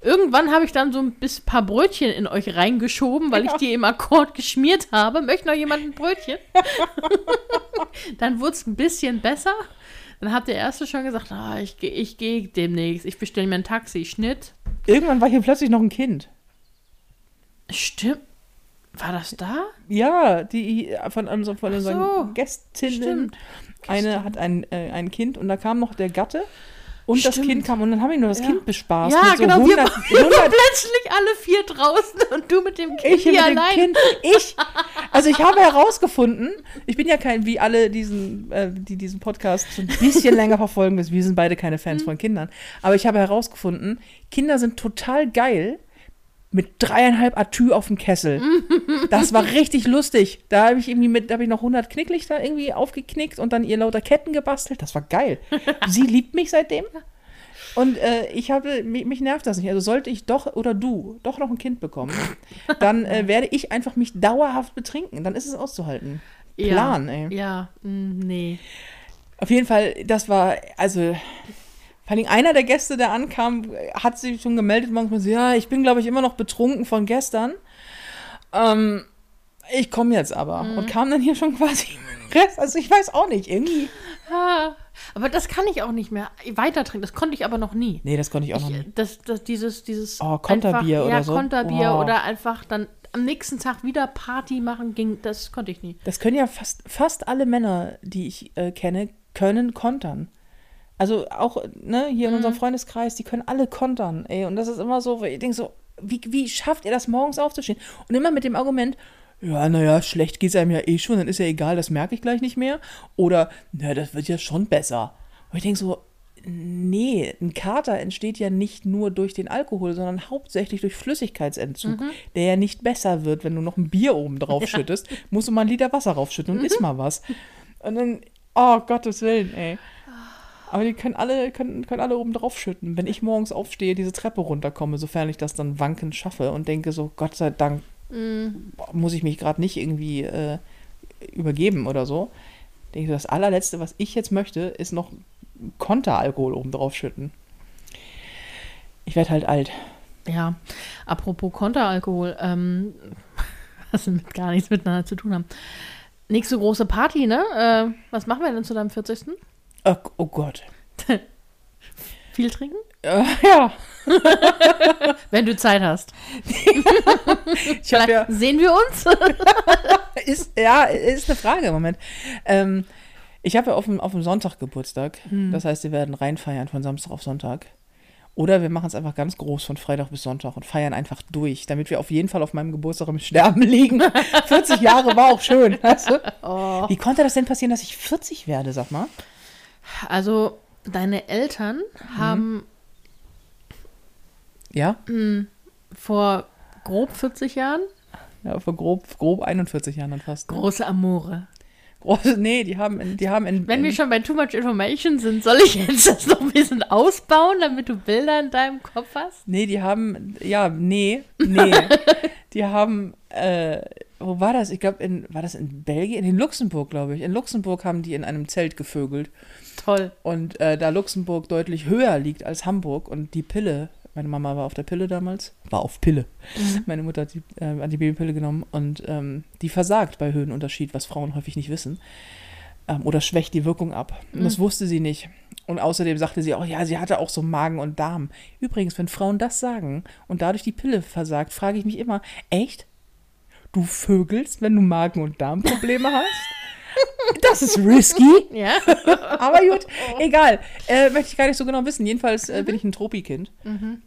Irgendwann habe ich dann so ein bisschen paar Brötchen in euch reingeschoben, weil ich die im Akkord geschmiert habe. Möchte noch jemand ein Brötchen? <laughs> dann wurde es ein bisschen besser. Dann hat der Erste schon gesagt, ah, ich gehe ich geh demnächst, ich bestelle mir ein Taxi. Schnitt.
Irgendwann war hier plötzlich noch ein Kind.
Stimmt. War das da?
Ja, die von, unser- von unseren
so,
Gästinnen.
stimmt.
Eine hat ein, äh, ein Kind und da kam noch der Gatte und das
Stimmt.
Kind kam und dann haben wir nur das
Ja.
Kind bespaßt.
Ja,
so
genau.
100,
wir, wir
100
waren plötzlich alle vier draußen und du mit dem Kind
ich hier mit dem
allein.
Kind. Ich. Also ich habe herausgefunden, ich bin ja kein, wie alle diesen, äh, die diesen Podcast schon ein bisschen länger verfolgen, wir sind beide keine
Mhm.
Fans von Kindern, aber ich habe herausgefunden, Kinder sind total geil mit dreieinhalb Atü auf dem Kessel. Das war richtig lustig. Da habe ich irgendwie mit, da habe ich noch 100 Knicklichter irgendwie aufgeknickt und dann ihr lauter Ketten gebastelt. Das war geil. Sie liebt mich seitdem. Und äh, ich habe, mich, mich nervt das nicht. Also sollte ich doch oder du doch noch ein Kind bekommen, dann äh, werde ich einfach mich dauerhaft betrinken. Dann ist es auszuhalten. Plan,
ja.
ey.
Ja, mm, nee.
Auf jeden Fall, das war, also, vor allem einer der Gäste, der ankam, hat sich schon gemeldet, manchmal so, ja, ich bin, glaube ich, immer noch betrunken von gestern. Ähm, ich komme jetzt aber.
Mhm.
Und kam dann hier schon quasi Rest. Also ich weiß auch nicht, irgendwie.
Ah, aber das kann ich auch nicht mehr weiter trinken. Das konnte ich aber noch nie.
Nee, das konnte ich auch noch
Ich,
nicht.
das, das, dieses, dieses
Oh, Konterbier
einfach,
oder
ja,
so?
Konterbier
Oh.
oder einfach dann am nächsten Tag wieder Party machen ging, das konnte ich nie.
Das können ja fast, fast alle Männer, die ich äh, kenne, können kontern. Also auch, ne, hier in unserem
Mhm.
Freundeskreis, die können alle kontern, ey. Und das ist immer so, ich denke so, wie, wie schafft ihr das morgens aufzustehen? Und immer mit dem Argument, ja, naja, schlecht geht's einem ja eh schon, dann ist ja egal, das merke ich gleich nicht mehr. Oder, na, das wird ja schon besser. Und ich denke so, nee, ein Kater entsteht ja nicht nur durch den Alkohol, sondern hauptsächlich durch Flüssigkeitsentzug, der ja nicht besser wird, wenn du noch ein Bier oben drauf <laughs> schüttest. Musst du mal einen Liter Wasser raufschütten und <laughs> iss mal was. Und dann, oh Gottes Willen, ey. Aber die können alle, können, können alle oben drauf schütten. Wenn ich morgens aufstehe, diese Treppe runterkomme, sofern ich das dann wankend schaffe und denke so, Gott sei Dank boah, muss ich mich gerade nicht irgendwie äh, übergeben oder so. Denke ich, so, das allerletzte, was ich jetzt möchte, ist noch Konteralkohol oben drauf schütten. Ich werde halt alt.
Ja, apropos Konteralkohol, ähm, <laughs> was mit gar nichts miteinander zu tun haben. Nächste große Party, ne? Äh, was machen wir denn zu deinem 40.
Oh, oh Gott. <laughs>
Viel trinken?
Äh, ja, <laughs>
Wenn du Zeit hast. <laughs>
ich habe ja,
Sehen wir uns?
ist, ja, ist eine Frage im Moment. Ähm, ich habe ja auf dem, auf dem Sonntag Geburtstag. Das heißt, wir werden reinfeiern von Samstag auf Sonntag. Oder wir machen es einfach ganz groß von Freitag bis Sonntag und feiern einfach durch, damit wir auf jeden Fall auf meinem Geburtstag im Sterben liegen. 40 Jahre war auch schön. Weißt du?
Oh.
Wie konnte das denn passieren, dass ich 40 werde, sag mal?
Also, deine Eltern haben
Ja?
vor grob 40 Jahren
Ja, vor grob, grob 41 Jahren dann fast.
große Amore.
Große, nee, die haben in, die haben in,
Wenn wir
in,
schon bei Too Much Information sind, soll ich jetzt das noch ein bisschen ausbauen, damit du Bilder in deinem Kopf hast?
Nee, die haben, ja, nee, nee. <laughs> die haben, äh, wo war das? Ich glaube, in, war das in Belgien? In Luxemburg, glaube ich. In Luxemburg haben die in einem Zelt gevögelt.
Toll.
Und äh, da Luxemburg deutlich höher liegt als Hamburg und die Pille, meine Mama war auf der Pille damals, war auf Pille. Meine Mutter hat die äh, Antibabypille genommen und ähm, die versagt bei Höhenunterschied, was Frauen häufig nicht wissen. Ähm, oder schwächt die Wirkung ab. Und das wusste sie nicht. Und außerdem sagte sie auch, ja, sie hatte auch so Magen und Darm. Übrigens, wenn Frauen das sagen und dadurch die Pille versagt, frage ich mich immer, echt? Du vögelst, wenn du Magen- und Darmprobleme hast? <laughs> Das ist risky.
Ja. <laughs>
Aber gut, egal. Äh, möchte ich gar nicht so genau wissen. Jedenfalls äh, bin ich ein Tropikind,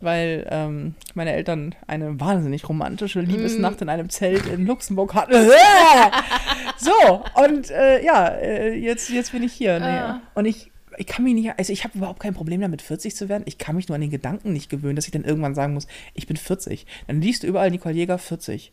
weil ähm, meine Eltern eine wahnsinnig romantische Liebesnacht in einem Zelt in Luxemburg hatten. <laughs> so, und äh, ja, äh, jetzt, jetzt bin ich hier. Nee.
Ah.
Und ich, ich kann mich nicht, also ich habe überhaupt kein Problem damit, 40 zu werden. Ich kann mich nur an den Gedanken nicht gewöhnen, dass ich dann irgendwann sagen muss, ich bin 40. Dann liest du überall Nicole Jäger 40.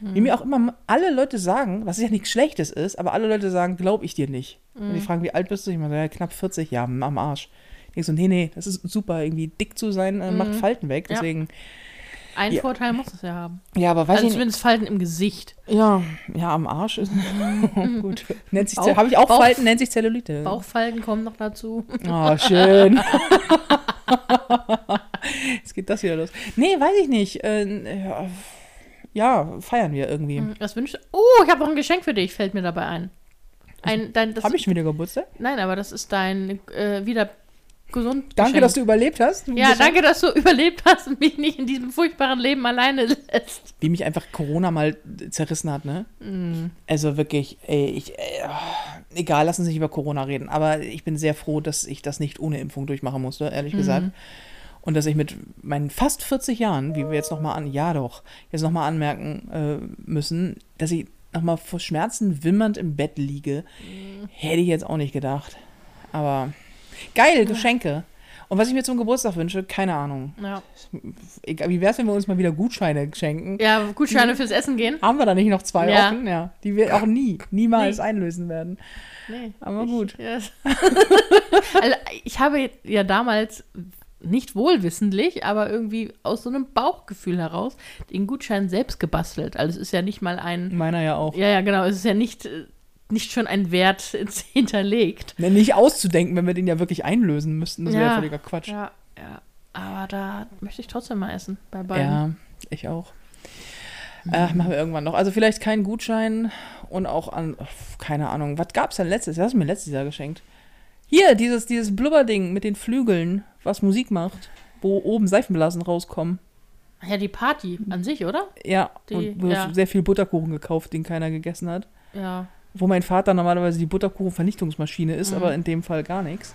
Wie mir auch immer alle Leute sagen, was ja nichts Schlechtes ist, aber alle Leute sagen, glaube ich dir nicht. Und die fragen, wie alt bist du? Ich meine, ja, knapp 40, ja, am Arsch. Ich denke so, nee, nee, das ist super, irgendwie dick zu sein, äh, macht Falten weg.
Ja.
Deswegen,
Einen
Ja.
Vorteil muss es ja haben.
ja, aber weiß
Also
ich
zumindest Falten im Gesicht.
Ja, ja, am Arsch ist <laughs> gut. Nennt sich, habe ich auch
Bauch-
Falten, nennt sich Zellulite.
Bauchfalten kommen noch dazu.
Oh, schön. <laughs> <laughs> Jetzt geht das wieder los. Nee, weiß ich nicht. Äh, ja, ja, feiern wir irgendwie.
Was wünschst du? Oh, ich habe noch ein Geschenk für dich, fällt mir dabei ein. Ein, dein, das,
Habe ich schon wieder Geburtstag?
Nein, aber das ist dein äh, wieder gesund.
Danke, dass du überlebt hast.
Ja, danke, dass du <laughs> überlebt hast und mich nicht in diesem furchtbaren Leben alleine <laughs> lässt.
Wie mich einfach Corona mal zerrissen hat, ne?
Mm.
Also wirklich, ey, ich, ey, oh, egal, lassen Sie nicht über Corona reden, aber ich bin sehr froh, dass ich das nicht ohne Impfung durchmachen musste, ehrlich gesagt. Und dass ich mit meinen fast 40 Jahren, wie wir jetzt nochmal an, ja doch, jetzt nochmal anmerken äh, müssen, dass ich nochmal vor Schmerzen wimmernd im Bett liege, hätte ich jetzt auch nicht gedacht. Aber geil, Geschenke. Und was ich mir zum Geburtstag wünsche, keine Ahnung.
Ja.
Wie wäre es, wenn wir uns mal wieder Gutscheine schenken?
ja, Gutscheine fürs Essen gehen?
Haben wir da nicht noch zwei
Ja.
offen? Ja. Die wir auch nie, niemals
Nee.
einlösen werden.
Nee.
Aber gut.
Ja. <laughs> also, ich habe ja damals nicht wohlwissentlich, aber irgendwie aus so einem Bauchgefühl heraus den Gutschein selbst gebastelt. Also es ist ja nicht mal ein,
Meiner ja auch.
ja, ja, genau, es ist ja nicht, äh, nicht schon ein Wert <laughs> ins- hinterlegt.
Ne, Nicht auszudenken, wenn wir den ja wirklich einlösen müssten. Das wäre
Ja.
völliger Quatsch.
Ja, ja. Aber da möchte ich trotzdem mal essen, bei beiden.
Ja, ich auch. Äh, machen wir irgendwann noch. Also vielleicht kein Gutschein und auch an, keine Ahnung, was gab es denn letztes Jahr? Das hast du mir letztes Jahr geschenkt. Hier, dieses, dieses Blubberding mit den Flügeln, was Musik macht, wo oben Seifenblasen rauskommen.
Ja, die Party an sich, oder?
Ja,
Die-
und du
ja.
hast sehr viel Butterkuchen gekauft, den keiner gegessen hat.
Ja.
Wo mein Vater normalerweise die Butterkuchenvernichtungsmaschine ist,
Mhm.
aber in dem Fall gar nichts.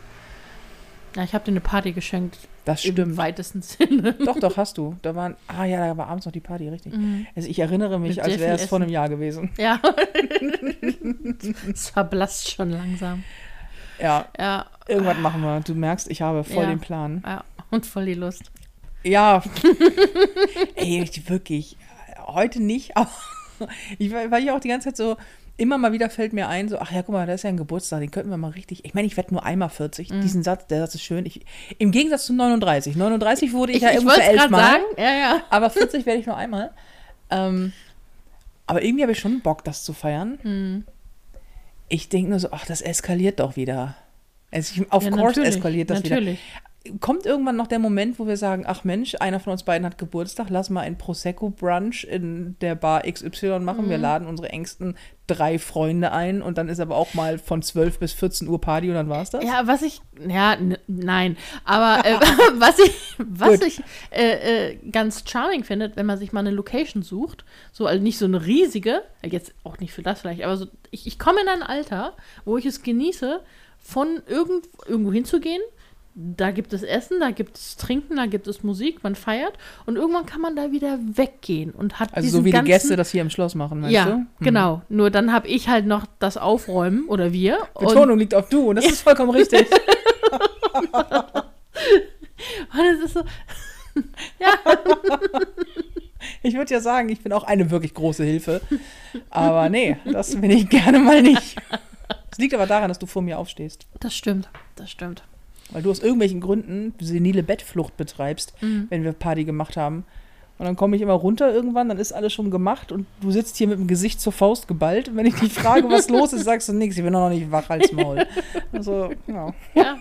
Ja, ich habe dir eine Party geschenkt.
Das
Im
stimmt.
weitesten <laughs> Sinne.
Doch, doch, hast du. Da waren, ah ja, da war abends noch die Party, richtig.
Mhm.
Also ich erinnere mich,
Mit
als wäre es vor einem Jahr gewesen.
Ja. <laughs> <laughs> es verblasst schon langsam.
Ja,
Ja.
irgendwas machen wir. Du merkst, ich habe voll
Ja.
den Plan.
Ja, und voll die Lust.
Ja. <laughs> Ey, ich- wirklich. Heute nicht, <laughs> aber ich, war- weil ich auch die ganze Zeit so, immer mal wieder fällt mir ein, so, ach ja, guck mal, da ist ja ein Geburtstag, den könnten wir mal richtig. Ich meine, ich werde nur einmal 40.
Mhm.
Diesen Satz, der Satz ist schön. Ich, Im Gegensatz zu 39. 39 wurde ich,
Ich,
ja
ich
irgendwo
wollte es
elf
gerade
Mal.
sagen. Ja, ja.
Aber 40 werde ich nur einmal. Ähm, aber irgendwie habe ich schon Bock, das zu feiern.
Hm.
Ich denke nur so, ach, das eskaliert doch wieder. Es, ich, of
ja,
course
natürlich,
eskaliert das
natürlich.
wieder. Kommt irgendwann noch der Moment, wo wir sagen, ach Mensch, einer von uns beiden hat Geburtstag, lass mal ein Prosecco-Brunch in der Bar XY machen. Wir
Mhm.
laden unsere engsten drei Freunde ein und dann ist aber auch mal von 12 bis 14 Uhr Party und dann war's das.
Ja, was ich, ja, nein, aber äh, <laughs> <laughs> was ich, was
Gut.
ich äh, äh, ganz charming finde, wenn man sich mal eine Location sucht, so also nicht so eine riesige, jetzt auch nicht für das vielleicht, aber so, ich, ich komme in ein Alter, wo ich es genieße, von irgend, irgendwo hinzugehen. Da gibt es Essen, da gibt es Trinken, da gibt es Musik, man feiert und irgendwann kann man da wieder weggehen und hat
Also
diesen
so wie die
ganzen,
Gäste das hier im Schloss machen, meinst
ja,
du? Hm.
genau. Nur dann habe ich halt noch das Aufräumen oder wir.
Betonung liegt auf du und das ist vollkommen richtig. <laughs>
Und es ist so. <laughs> ja,
Ich würde ja sagen, ich bin auch eine wirklich große Hilfe. Aber nee, das bin ich gerne mal nicht. Das liegt aber daran, dass du vor mir aufstehst.
Das stimmt, das stimmt.
Weil du aus irgendwelchen Gründen senile Bettflucht betreibst,
Mhm.
wenn wir Party gemacht haben. Und dann komme ich immer runter irgendwann, dann ist alles schon gemacht und du sitzt hier mit dem Gesicht zur Faust geballt. Und wenn ich dich frage, was <laughs> los ist, sagst du nichts. Ich bin noch nicht wach als Maul. Also, ja.
Ja.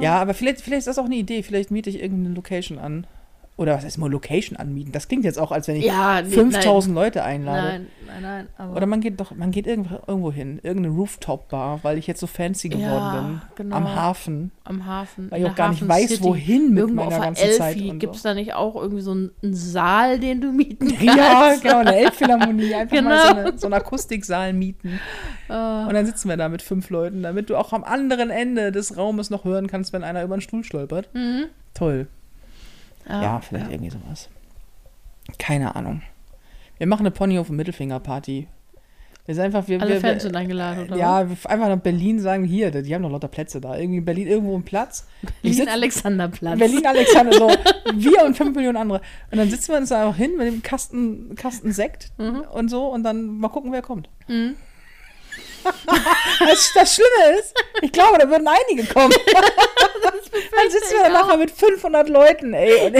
Ja, aber vielleicht, vielleicht ist das auch eine Idee. Vielleicht miete ich irgendeine Location an. Oder was heißt mal Location anmieten? Das klingt jetzt auch, als wenn ich
Ja, nee,
5000 Leute einlade.
Nein, nein, nein. Aber
Oder man geht doch, man geht irgendwo, irgendwo hin, irgendeine Rooftop-Bar, weil ich jetzt so fancy geworden
Ja,
bin.
genau.
Am Hafen.
am Hafen.
Weil ich auch gar nicht
Hafen
weiß,
City.
wohin mit
Irgendwo
meiner
auf
ganzen Zeit.
Elfi
und
gibt es da nicht auch irgendwie so einen, Saal, den du mieten <laughs> kannst?
Ja, genau, eine Elbphilharmonie. <laughs> Einfach mal so,
Genau.
eine, so einen Akustiksaal mieten.
Äh,
Und dann sitzen wir da mit fünf Leuten, damit du auch am anderen Ende des Raumes noch hören kannst, wenn einer über den Stuhl stolpert.
mhm.
Toll. Ja, vielleicht irgendwie sowas. Keine Ahnung. Wir machen eine Pony auf Mittelfinger-Party. Wir sind einfach, wir,
Alle
wir,
Fans
wir,
sind eingeladen, oder?
Ja, wir einfach nach Berlin sagen, hier, die haben noch lauter Plätze da. Irgendwie in Berlin irgendwo ein Platz. Ich
Berlin
sitz-
Alexanderplatz.
Berlin Alexander, so <laughs> wir und fünf Millionen andere. Und dann sitzen wir uns da einfach hin mit dem Kasten, Kasten Sekt
Mhm.
und so und dann mal gucken, wer kommt.
Mhm. <laughs>
Das, das Schlimme ist, ich glaube, da würden einige kommen. <laughs> <laughs> dann sitzen wir dann nachher mit 500 Leuten, ey. Und,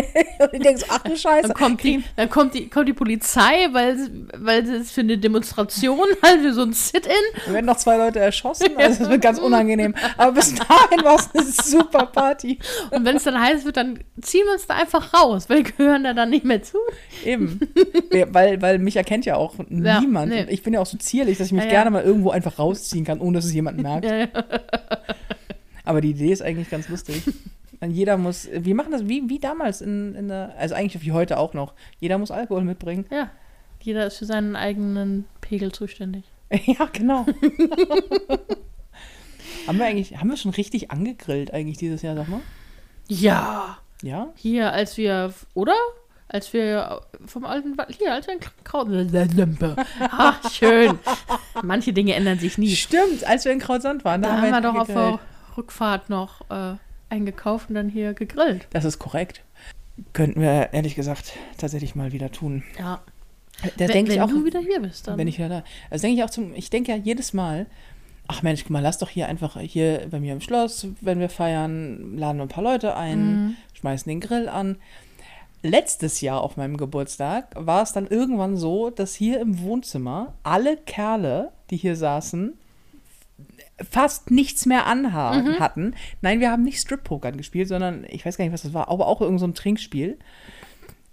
ich denke so, ach du Scheiße.
Dann kommt, die, dann kommt die, kommt die Polizei, weil, weil es für eine Demonstration halt für so ein Sit-In.
Da werden noch zwei Leute erschossen, also das wird ganz unangenehm. Aber bis dahin war es eine super Party.
Und wenn es dann heiß wird, dann ziehen wir uns da einfach raus, weil wir gehören da dann nicht mehr zu.
Eben. Ja, Weil, weil mich erkennt ja auch
Ja,
niemand.
nee.
Und ich bin ja auch so zierlich, dass ich mich
Ja, ja.
gerne mal irgendwo einfach rausziehen kann, ohne dass es jemand merkt. <laughs>
Ja, ja.
Aber die Idee ist eigentlich ganz lustig. Jeder muss, wir machen das wie, wie damals in, in der, also eigentlich wie heute auch noch. Jeder muss Alkohol mitbringen.
ja. Jeder ist für seinen eigenen Pegel zuständig. <laughs>
Ja, genau. <laughs> haben wir eigentlich, haben wir schon richtig angegrillt eigentlich dieses Jahr, sag mal?
Ja.
Ja?
Hier, als wir, oder? Als wir vom alten, hier, als wir in Kraut, ah, schön. <laughs> Manche Dinge ändern sich nie.
Stimmt, als wir in Krautsand waren, da,
Da haben wir doch auf
angegrillt.
der Rückfahrt noch äh, eingekauft und dann hier gegrillt.
Das ist korrekt. Könnten wir ehrlich gesagt tatsächlich mal wieder tun.
Ja.
Das
wenn
denke ich
wenn
auch.
du wieder hier bist, dann.
Wenn ich wieder da. Das denke ich auch zum. Ich denke ja jedes Mal, ach Mensch, guck mal, lass doch hier einfach hier bei mir im Schloss, wenn wir feiern, laden wir ein paar Leute ein,
Mhm.
schmeißen den Grill an. Letztes Jahr auf meinem Geburtstag war es dann irgendwann so, dass hier im Wohnzimmer alle Kerle, die hier saßen, fast nichts mehr anhaben
Mhm.
hatten. Nein, wir haben nicht Strip-Pokern gespielt, sondern ich weiß gar nicht, was das war, aber auch irgend so ein Trinkspiel.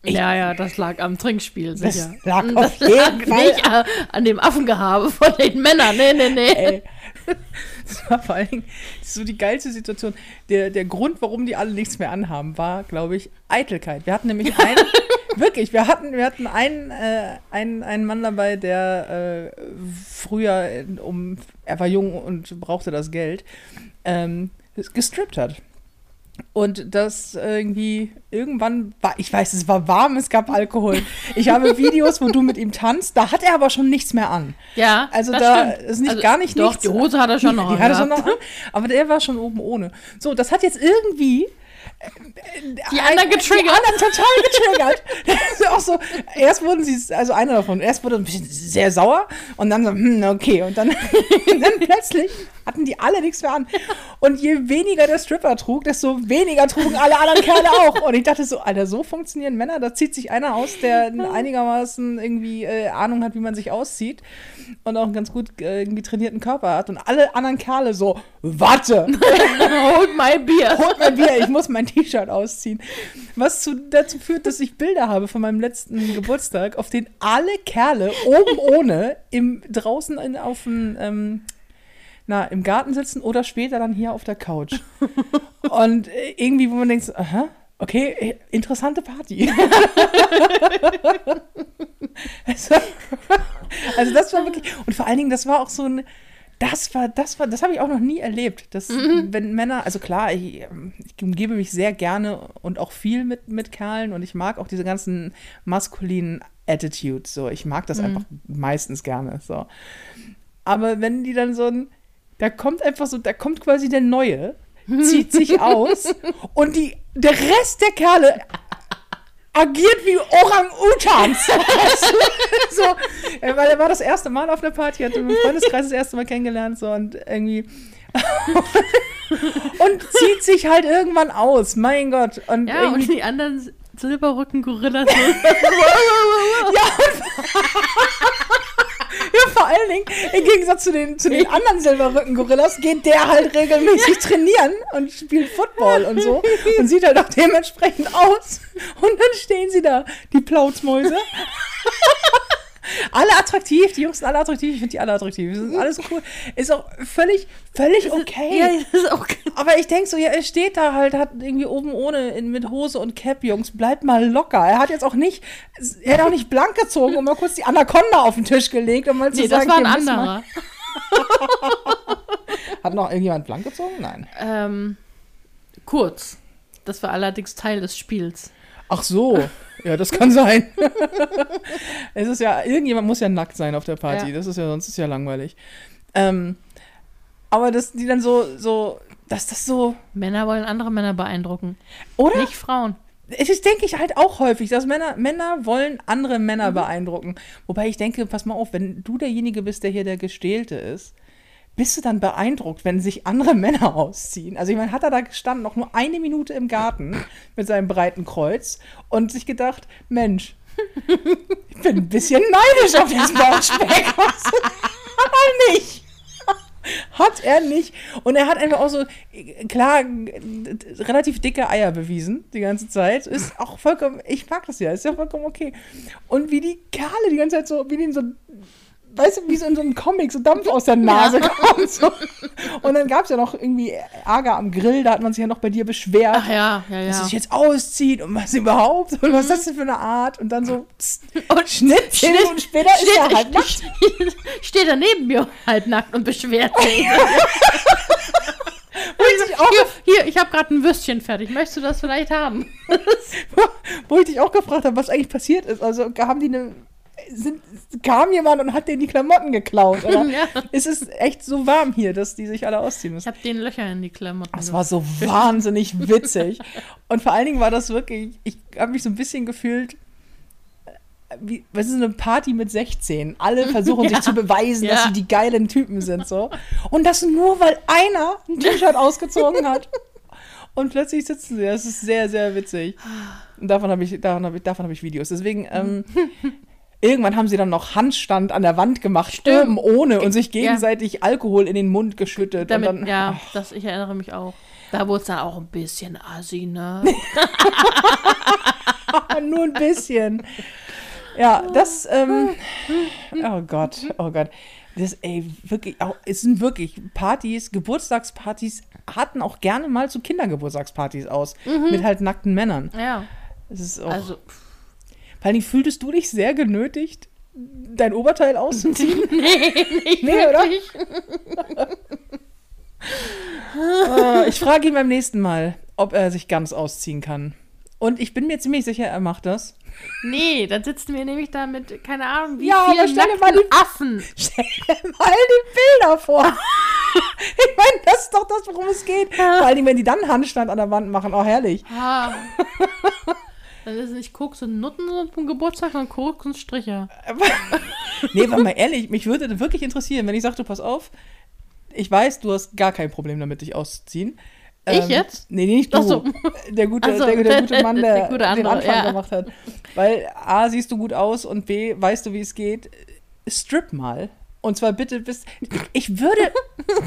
ja, ja, das lag am Trinkspiel,
Das
sicher.
lag
das lag
jeden Fall
nicht a- an dem Affengehabe von den Männern. Nee, nee, nee.
Ey. <laughs> Das war vor allen Dingen so die geilste Situation. Der, der Grund, warum die alle nichts mehr anhaben, war, glaube ich, Eitelkeit. Wir hatten nämlich <laughs> einen, wirklich, wir hatten, wir hatten einen, äh, einen, einen Mann dabei, der äh, früher, um, er war jung und brauchte das Geld, ähm, gestrippt hat. Und das irgendwie irgendwann war, ich weiß, es war warm, es gab Alkohol. Ich habe <laughs> Videos, wo du mit ihm tanzt, da hat er aber schon nichts mehr an.
Ja,
Also da
stimmt.
ist nicht
Also,
gar nicht
Doch,
nichts.
die Hose hat er schon <laughs> noch
Die hatte schon
angehabt.
noch an, aber der war schon oben ohne. So, das hat jetzt irgendwie
Die anderen getriggert.
Die anderen total getriggert. <laughs> Auch so, erst wurden sie, also einer davon, erst wurde ein bisschen sehr sauer und dann so, hm, okay. Und dann, <laughs> dann plötzlich hatten die alle nichts mehr an. Und je weniger der Stripper trug, desto weniger trugen alle anderen Kerle auch. Und ich dachte so, Alter, so funktionieren Männer. Da zieht sich einer aus, der einigermaßen irgendwie äh, Ahnung hat, wie man sich auszieht und auch einen ganz gut äh, irgendwie trainierten Körper hat. Und alle anderen Kerle so, warte, <laughs>
Hold my beer.
holt mein Bier, ich muss mein T-Shirt ausziehen. Was zu, dazu führt, dass ich Bilder habe von meinem letzten Geburtstag, auf denen alle Kerle oben ohne im, draußen in, auf dem, ähm, na, im Garten sitzen oder später dann hier auf der Couch. Und äh, irgendwie, wo man denkt, aha, okay, interessante Party. <laughs> also, also das war wirklich, und vor allen Dingen, das war auch so ein, das war, das war, das habe ich auch noch nie erlebt. Dass, wenn Männer, also klar, ich, ich umgebe mich sehr gerne und auch viel mit, mit Kerlen und ich mag auch diese ganzen maskulinen Attitudes. So, ich mag das einfach meistens gerne. So. Aber wenn die dann so ein, da kommt einfach so, da kommt quasi der Neue, zieht sich <laughs> aus und die, der Rest der Kerle agiert wie Orang-Utans. <laughs> so, äh, weil er war das erste Mal auf einer Party, hat im Freundeskreis das erste Mal kennengelernt so und irgendwie <laughs> und zieht sich halt irgendwann aus. Mein Gott. Und
Ja, und die anderen Silberrücken-Gorillas. so, <laughs>
ja, vor allen Dingen, im Gegensatz zu den, zu den anderen Silberrücken-Gorillas, geht der halt regelmäßig trainieren und spielt Football und so und sieht halt auch dementsprechend aus. Und dann stehen sie da, die Plautsmäuse. <laughs> alle attraktiv, die Jungs sind alle attraktiv, ich finde die alle attraktiv. Das ist alles cool. Ist auch völlig, völlig okay.
Ja, das ist auch
Aber ich denke so, ja, er steht da halt, hat irgendwie oben ohne in, mit Hose und Cap, Jungs, bleibt mal locker. Er hat jetzt auch nicht, er hat auch nicht blank gezogen und mal kurz die Anaconda auf den Tisch gelegt, um mal zu
Nee, das
sagen,
war ein
hier,
anderer. <laughs>
Hat noch irgendjemand blank gezogen? Nein.
Ähm, kurz. Das war allerdings Teil des Spiels.
Ach so, ja, das kann sein. es ist ja, irgendjemand muss ja nackt sein auf der Party.
Ja.
Das ist ja, sonst ist ja langweilig. Ähm, aber dass die dann so, so, dass das so,
Männer wollen andere Männer beeindrucken.
oder?
Nicht Frauen.
Das denke ich halt auch häufig, dass Männer, Männer wollen andere
Mhm.
Männer beeindrucken. Wobei ich denke, pass mal auf, wenn du derjenige bist, der hier der Gestählte ist, bist du dann beeindruckt, wenn sich andere <laughs> Männer ausziehen? Also ich meine, hat er da gestanden, noch nur eine Minute im Garten <laughs> mit seinem breiten Kreuz und sich gedacht, Mensch, ich bin ein bisschen neidisch auf diesen <laughs> Bauchspeck. Hat er nicht. Hat er nicht. Und er hat einfach auch so, klar, relativ dicke Eier bewiesen die ganze Zeit. Ist auch vollkommen, ich mag das ja, ist ja vollkommen okay. Und wie die Kerle die ganze Zeit so, wie denen so, weißt du, wie so in so einem Comic so Dampf aus der Nase <laughs> kommt. So. Und dann gab es ja noch irgendwie Ärger am Grill, da hat man sich ja noch bei dir beschwert.
Ach ja, ja,
Dass
ja.
er sich jetzt auszieht und was überhaupt und was ist das denn für eine Art und dann so pst,
Und
Schnitt,
Schnitt,
Minuten später ist er halt nackt. <laughs>
steht er neben mir halbnackt und beschwert sich. <laughs> Hier, hier ich habe gerade ein Würstchen fertig. Möchtest du das vielleicht haben?
wo ich dich auch gefragt habe, was eigentlich passiert ist. Also haben die eine. Sind, kam jemand und hat denen die Klamotten geklaut? Oder <laughs>
Ja.
ist es echt so warm hier, dass die sich alle ausziehen
Ich
müssen?
habe den Löcher in die Klamotten.
Das war so <laughs> wahnsinnig witzig. Und vor allen Dingen war das wirklich, ich habe mich so ein bisschen gefühlt, äh, wie, was ist eine Party mit 16? Alle <laughs> versuchen sich
Ja.
zu beweisen, dass
Ja.
sie die geilen Typen sind, so. Und das nur, weil einer ein T-Shirt ausgezogen hat. Und plötzlich sitzen sie. Das ist sehr, sehr witzig. Und davon habe ich, davon habe ich, davon habe ich Videos. Deswegen, ähm, irgendwann haben sie dann noch Handstand an der Wand gemacht,
Stimmt.
ohne und sich
Ja.
gegenseitig Alkohol in den Mund geschüttet.
Damit,
und dann,
ja, das, ich erinnere mich auch. Da wurde es dann auch ein bisschen assi, ne? <laughs> <laughs>
Nur ein bisschen. Ja, das, ähm, oh Gott, oh Gott. Das, ey, wirklich, auch, es sind wirklich Partys, Geburtstagspartys hatten auch gerne mal zu Kindergeburtstagspartys aus. Mit halt nackten Männern.
Ja.
Das ist auch,
Also,
vor allem fühltest du dich sehr genötigt, dein Oberteil auszuziehen? <laughs>
nee, nicht
Nee, oder?
wirklich. <laughs>
Äh, ich frage ihn beim nächsten Mal, ob er sich ganz ausziehen kann. Und ich bin mir ziemlich sicher, er macht das.
Nee, dann sitzen wir nämlich da mit, keine Ahnung, wie
Ja, aber
vielen
stell dir mal
nackten Affen. <laughs>
Stell dir mal die Bilder vor. ich meine, das ist doch das, worum es geht. Vor allem, wenn die dann Handstand an der Wand machen. Oh, herrlich.
Ah. Dann ist es nicht Koks und Nutten zum Geburtstag, sondern Koks und Stricher. <laughs>
Nee, aber mal ehrlich, mich würde wirklich interessieren, wenn ich sage, du pass auf, ich weiß, du hast gar kein Problem damit, dich auszuziehen. Ähm,
Ich jetzt?
Nee, nicht du.
So.
Der, gute,
so.
der, der gute Mann, der,
Der gute
den
andere,
Anfang
ja.
gemacht hat. Weil A, siehst du gut aus und B, weißt du, wie es geht. Strip mal. Und zwar bitte bis. Ich würde,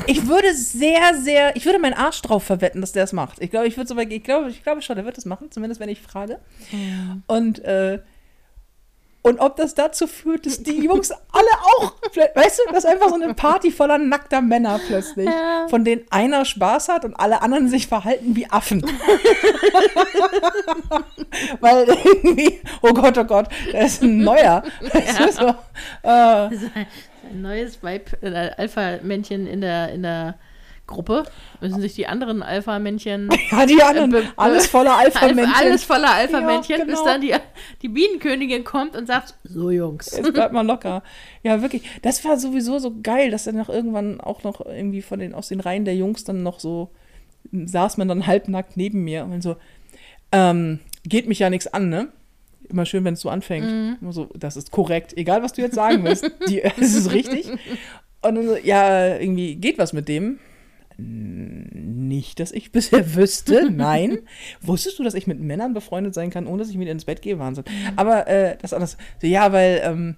ich würde sehr, sehr, ich würde meinen Arsch drauf verwetten, dass der es macht. Ich glaube, ich würde so ich glaube, ich glaube schon, der wird es machen, zumindest wenn ich frage. Und, äh, und ob das dazu führt, dass die Jungs alle auch, weißt du, das ist einfach so eine Party voller nackter Männer plötzlich,
Ja.
von denen einer Spaß hat und alle anderen sich verhalten wie Affen. <laughs> Weil irgendwie, oh Gott, oh Gott, da ist ein neuer. Weißt du, so, äh,
Ein neues Weib, äh, Alpha-Männchen in der, in der Gruppe. Müssen sich die anderen Alpha-Männchen. <laughs>
ja, die anderen,
Äh,
alles voller <laughs> Alpha-Männchen.
Alles voller Alpha-Männchen,
Ja,
bis
genau.
dann die, die Bienenkönigin kommt und sagt: So, Jungs.
Jetzt bleibt <laughs> mal locker. Ja, wirklich. Das war sowieso so geil, dass dann noch irgendwann auch noch irgendwie von den, aus den Reihen der Jungs dann noch so saß man dann halbnackt neben mir und so, ähm, geht mich ja nichts an, ne? Immer schön, wenn es so anfängt. Immer so, das ist korrekt. Egal, was du jetzt sagen willst. <laughs> Die, <laughs> es ist richtig. Und dann so, ja, irgendwie geht was mit dem. Nicht, dass ich <laughs> bisher wüsste. Nein. Wusstest du, dass ich mit Männern befreundet sein kann, ohne dass ich mit ins Bett gehe? Wahnsinn. Aber äh, das anders. So, ja, weil ähm,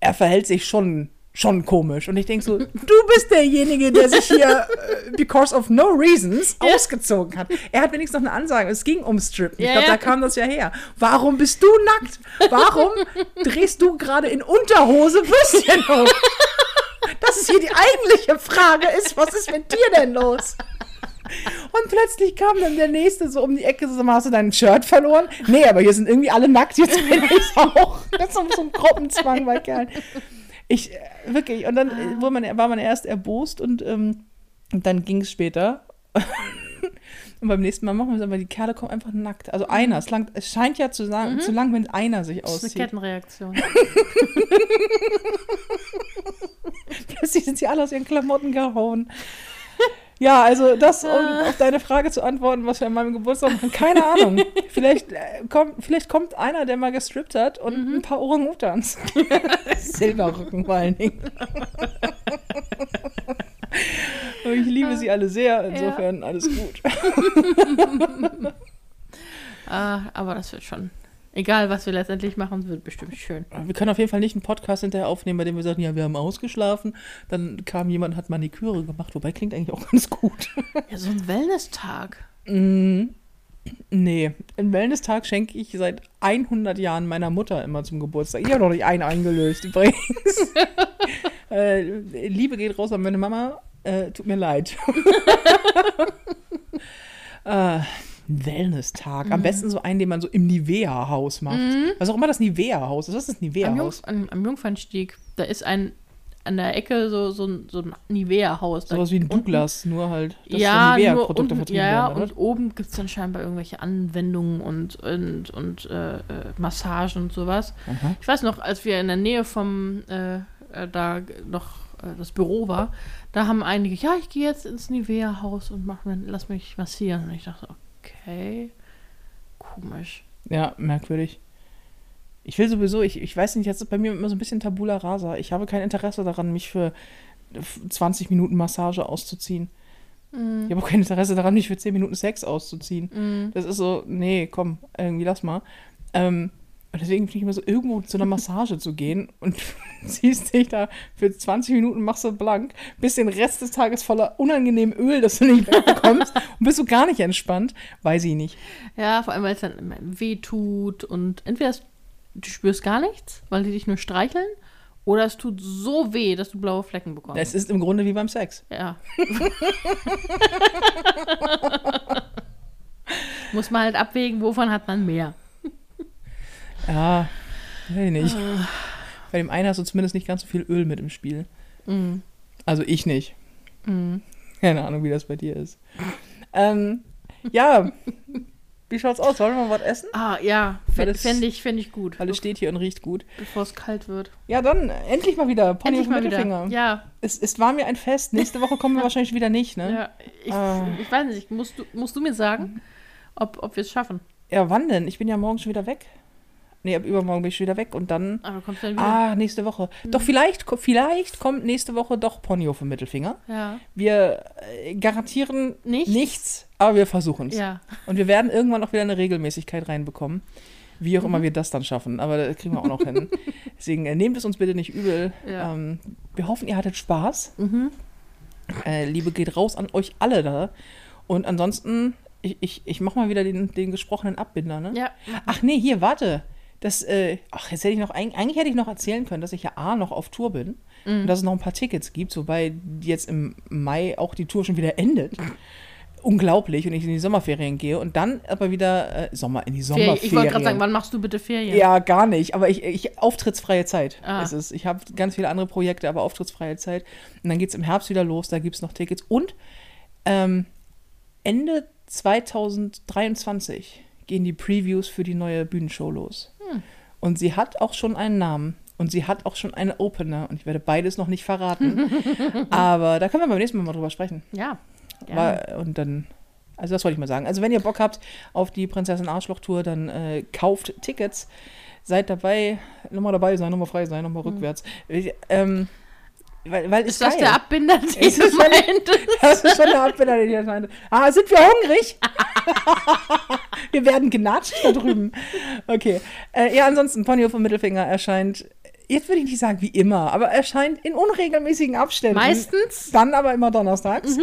er verhält sich schon schon komisch. Und ich denke so, du bist derjenige, der sich hier äh, because of no reasons
Ja.
ausgezogen hat. Er hat wenigstens noch eine Ansage. Es ging um Strippen. Ich
Ja,
glaube,
ja.
da kam das ja her. Warum bist du nackt? Warum drehst du gerade in Unterhose Würstchen hoch? Das ist hier die eigentliche Frage ist, was ist mit dir denn los? Und plötzlich kam dann der Nächste so um die Ecke, so, hast du dein Shirt verloren? Nee, aber hier sind irgendwie alle nackt, jetzt bin ich auch. Das ist so so ein Gruppenzwang bei Kerlen. Ich, äh, wirklich, und dann äh, wurde man, war man erst erbost und, ähm, und dann ging es später. <laughs> Und beim nächsten Mal machen wir es, aber die Kerle kommen einfach nackt. Also einer, es, langt, es scheint ja zu, lang, zu lang, wenn einer sich
Das ist eine
auszieht.
Kettenreaktion. <laughs>
Plötzlich sind sie alle aus ihren Klamotten gehauen. Ja, also das, um auf deine Frage zu antworten, was wir an meinem Geburtstag machen, keine Ahnung. <laughs> Vielleicht, äh, kommt, vielleicht kommt einer, der mal gestrippt hat und ein paar Orang-Utans. <laughs> Silberrücken vor allen Dingen. Ich liebe sie alle sehr, insofern alles gut. <laughs>
ah, aber das wird schon. Egal, was wir letztendlich machen, wird bestimmt schön.
Wir können auf jeden Fall nicht einen Podcast hinterher aufnehmen, bei dem wir sagen, ja, wir haben ausgeschlafen. Dann kam jemand, hat Maniküre gemacht, wobei klingt eigentlich auch <laughs> ganz gut.
Ja, so ein Wellness-Tag.
Mm, Nee, einen Wellness-Tag schenke ich seit 100 Jahren meiner Mutter immer zum Geburtstag. Ich habe noch nicht einen eingelöst übrigens. <laughs> äh, Liebe geht raus an meine Mama. Äh, tut mir leid. <laughs> äh, Wellness-Tag. Am besten so einen, den man so im Nivea-Haus macht. Was auch immer das Nivea-Haus ist. Was ist das
Am,
Nivea-Haus?
Jungs, am, am Jungfernstieg, da ist ein an der Ecke so, so, ein- so ein Nivea-Haus.
Sowas wie ein
unten-
Douglas, nur halt, dass
ja,
Nivea-Produkte
unten,
vertrieben
ja,
werden.
und oben gibt es dann scheinbar irgendwelche Anwendungen und, und, und äh, äh, Massagen und sowas.
Aha.
Ich weiß noch, als wir in der Nähe vom, äh, äh, da noch äh, das Büro war, da haben einige, ja, ich gehe jetzt ins Nivea-Haus und mach mir, lass mich massieren. Und ich dachte, okay, komisch.
Ja, merkwürdig. Ich will sowieso, ich, ich weiß nicht, jetzt ist bei mir immer so ein bisschen Tabula rasa. Ich habe kein Interesse daran, mich für 20 Minuten Massage auszuziehen.
Mhm.
Ich habe auch kein Interesse daran, mich für 10 Minuten Sex auszuziehen.
Mhm.
Das ist so, nee, komm, irgendwie lass mal. Ähm, und deswegen finde ich immer so, irgendwo zu einer Massage zu gehen und <laughs> ziehst dich da für 20 Minuten, machst du blank, bist den Rest des Tages voller unangenehmem Öl, das du nicht wegbekommst <laughs> und bist du gar nicht entspannt, weiß ich nicht.
Ja, vor allem, weil es dann weh tut und entweder du spürst gar nichts, weil die dich nur streicheln, oder es tut so weh, dass du blaue Flecken bekommst.
Es ist im Grunde wie beim Sex.
Ja. <laughs> Muss man halt abwägen, wovon hat man mehr.
Ja, weiß ich nicht. Bei dem einen hast du zumindest nicht ganz so viel Öl mit im Spiel.
Mhm.
Also ich nicht.
Mhm.
Keine Ahnung, wie das bei dir ist. Ähm, ja, <laughs> wie schaut's aus? Wollen wir mal was essen?
Ah, ja, fände ich, fänd ich gut.
Weil es steht hier und riecht gut.
Bevor es kalt wird.
Ja, dann endlich mal wieder. Pony
Endlich
auf
mal
Mittelfinger.
wieder. Ja,
Es, es war mir ein Fest. Nächste Woche kommen wir <laughs> wahrscheinlich wieder nicht, ne?
ja. Ich,
Ah.
ich weiß nicht, musst du, musst du mir sagen, ob, ob wir es schaffen?
Ja, wann denn? Ich bin ja morgen schon wieder weg. Nee, ab übermorgen bin ich wieder weg und dann.
Aber kommst du dann wieder?
Ah, nächste Woche. Doch, vielleicht, vielleicht kommt nächste Woche doch Ponyo für Mittelfinger.
Ja.
Wir äh, garantieren
Nichts?
nichts, aber wir versuchen es.
Ja.
Und wir werden irgendwann auch wieder eine Regelmäßigkeit reinbekommen. Wie auch immer wir das dann schaffen. Aber das kriegen wir auch noch hin. <laughs> Deswegen äh, nehmt es uns bitte nicht übel.
Ja.
Ähm, wir hoffen, ihr hattet Spaß.
Mhm.
Äh, Liebe geht raus an euch alle da. Und ansonsten, ich, ich, ich mache mal wieder den, den gesprochenen Abbinder, ne?
Ja.
Ach nee, hier, warte. Das, äh, ach, jetzt hätte ich noch, eig- eigentlich hätte ich noch erzählen können, dass ich ja A noch auf Tour bin und dass es noch ein paar Tickets gibt, wobei jetzt im Mai auch die Tour schon wieder endet. Unglaublich und ich in die Sommerferien gehe und dann aber wieder äh, Sommer in die
Ferien.
Sommerferien.
Ich wollte gerade sagen, wann machst du bitte Ferien?
Ja, gar nicht. Aber ich, ich auftrittsfreie Zeit
Ah.
ist es. Ich habe ganz viele andere Projekte, aber auftrittsfreie Zeit. Und dann geht es im Herbst wieder los, da gibt es noch Tickets. Und ähm, Ende 2023 gehen die Previews für die neue Bühnenshow los.
Hm.
Und sie hat auch schon einen Namen. Und sie hat auch schon einen Opener. Und ich werde beides noch nicht verraten. <laughs> aber da können wir beim nächsten Mal mal drüber sprechen.
Ja.
War, und dann, Also das wollte ich mal sagen. Also wenn ihr Bock habt auf die Prinzessin Arschloch-Tour, dann äh, kauft Tickets. Seid dabei, nochmal dabei sein, nochmal frei sein, nochmal rückwärts. Ich, ähm, weil, weil
Ist
ist
das
geil.
der Abbinder, den
Ist das schon-? Das ist schon der Abbinder, den ich meinte. Ah, sind wir hungrig? <laughs> wir werden genatscht da drüben. Okay. Äh, ja, ansonsten, Ponyhof und Mittelfinger erscheint, jetzt würde ich nicht sagen wie immer, aber erscheint in unregelmäßigen Abständen.
Meistens.
Dann aber immer donnerstags.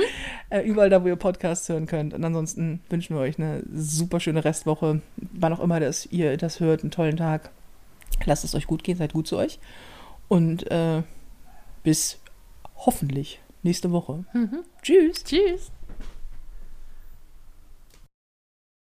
Äh, überall da, wo ihr Podcasts hören könnt. Und ansonsten wünschen wir euch eine super schöne Restwoche. Wann auch immer das, ihr das hört, einen tollen Tag. Lasst es euch gut gehen, seid gut zu euch. Und äh, bis hoffentlich nächste Woche.
Mhm.
Tschüss.
Tschüss.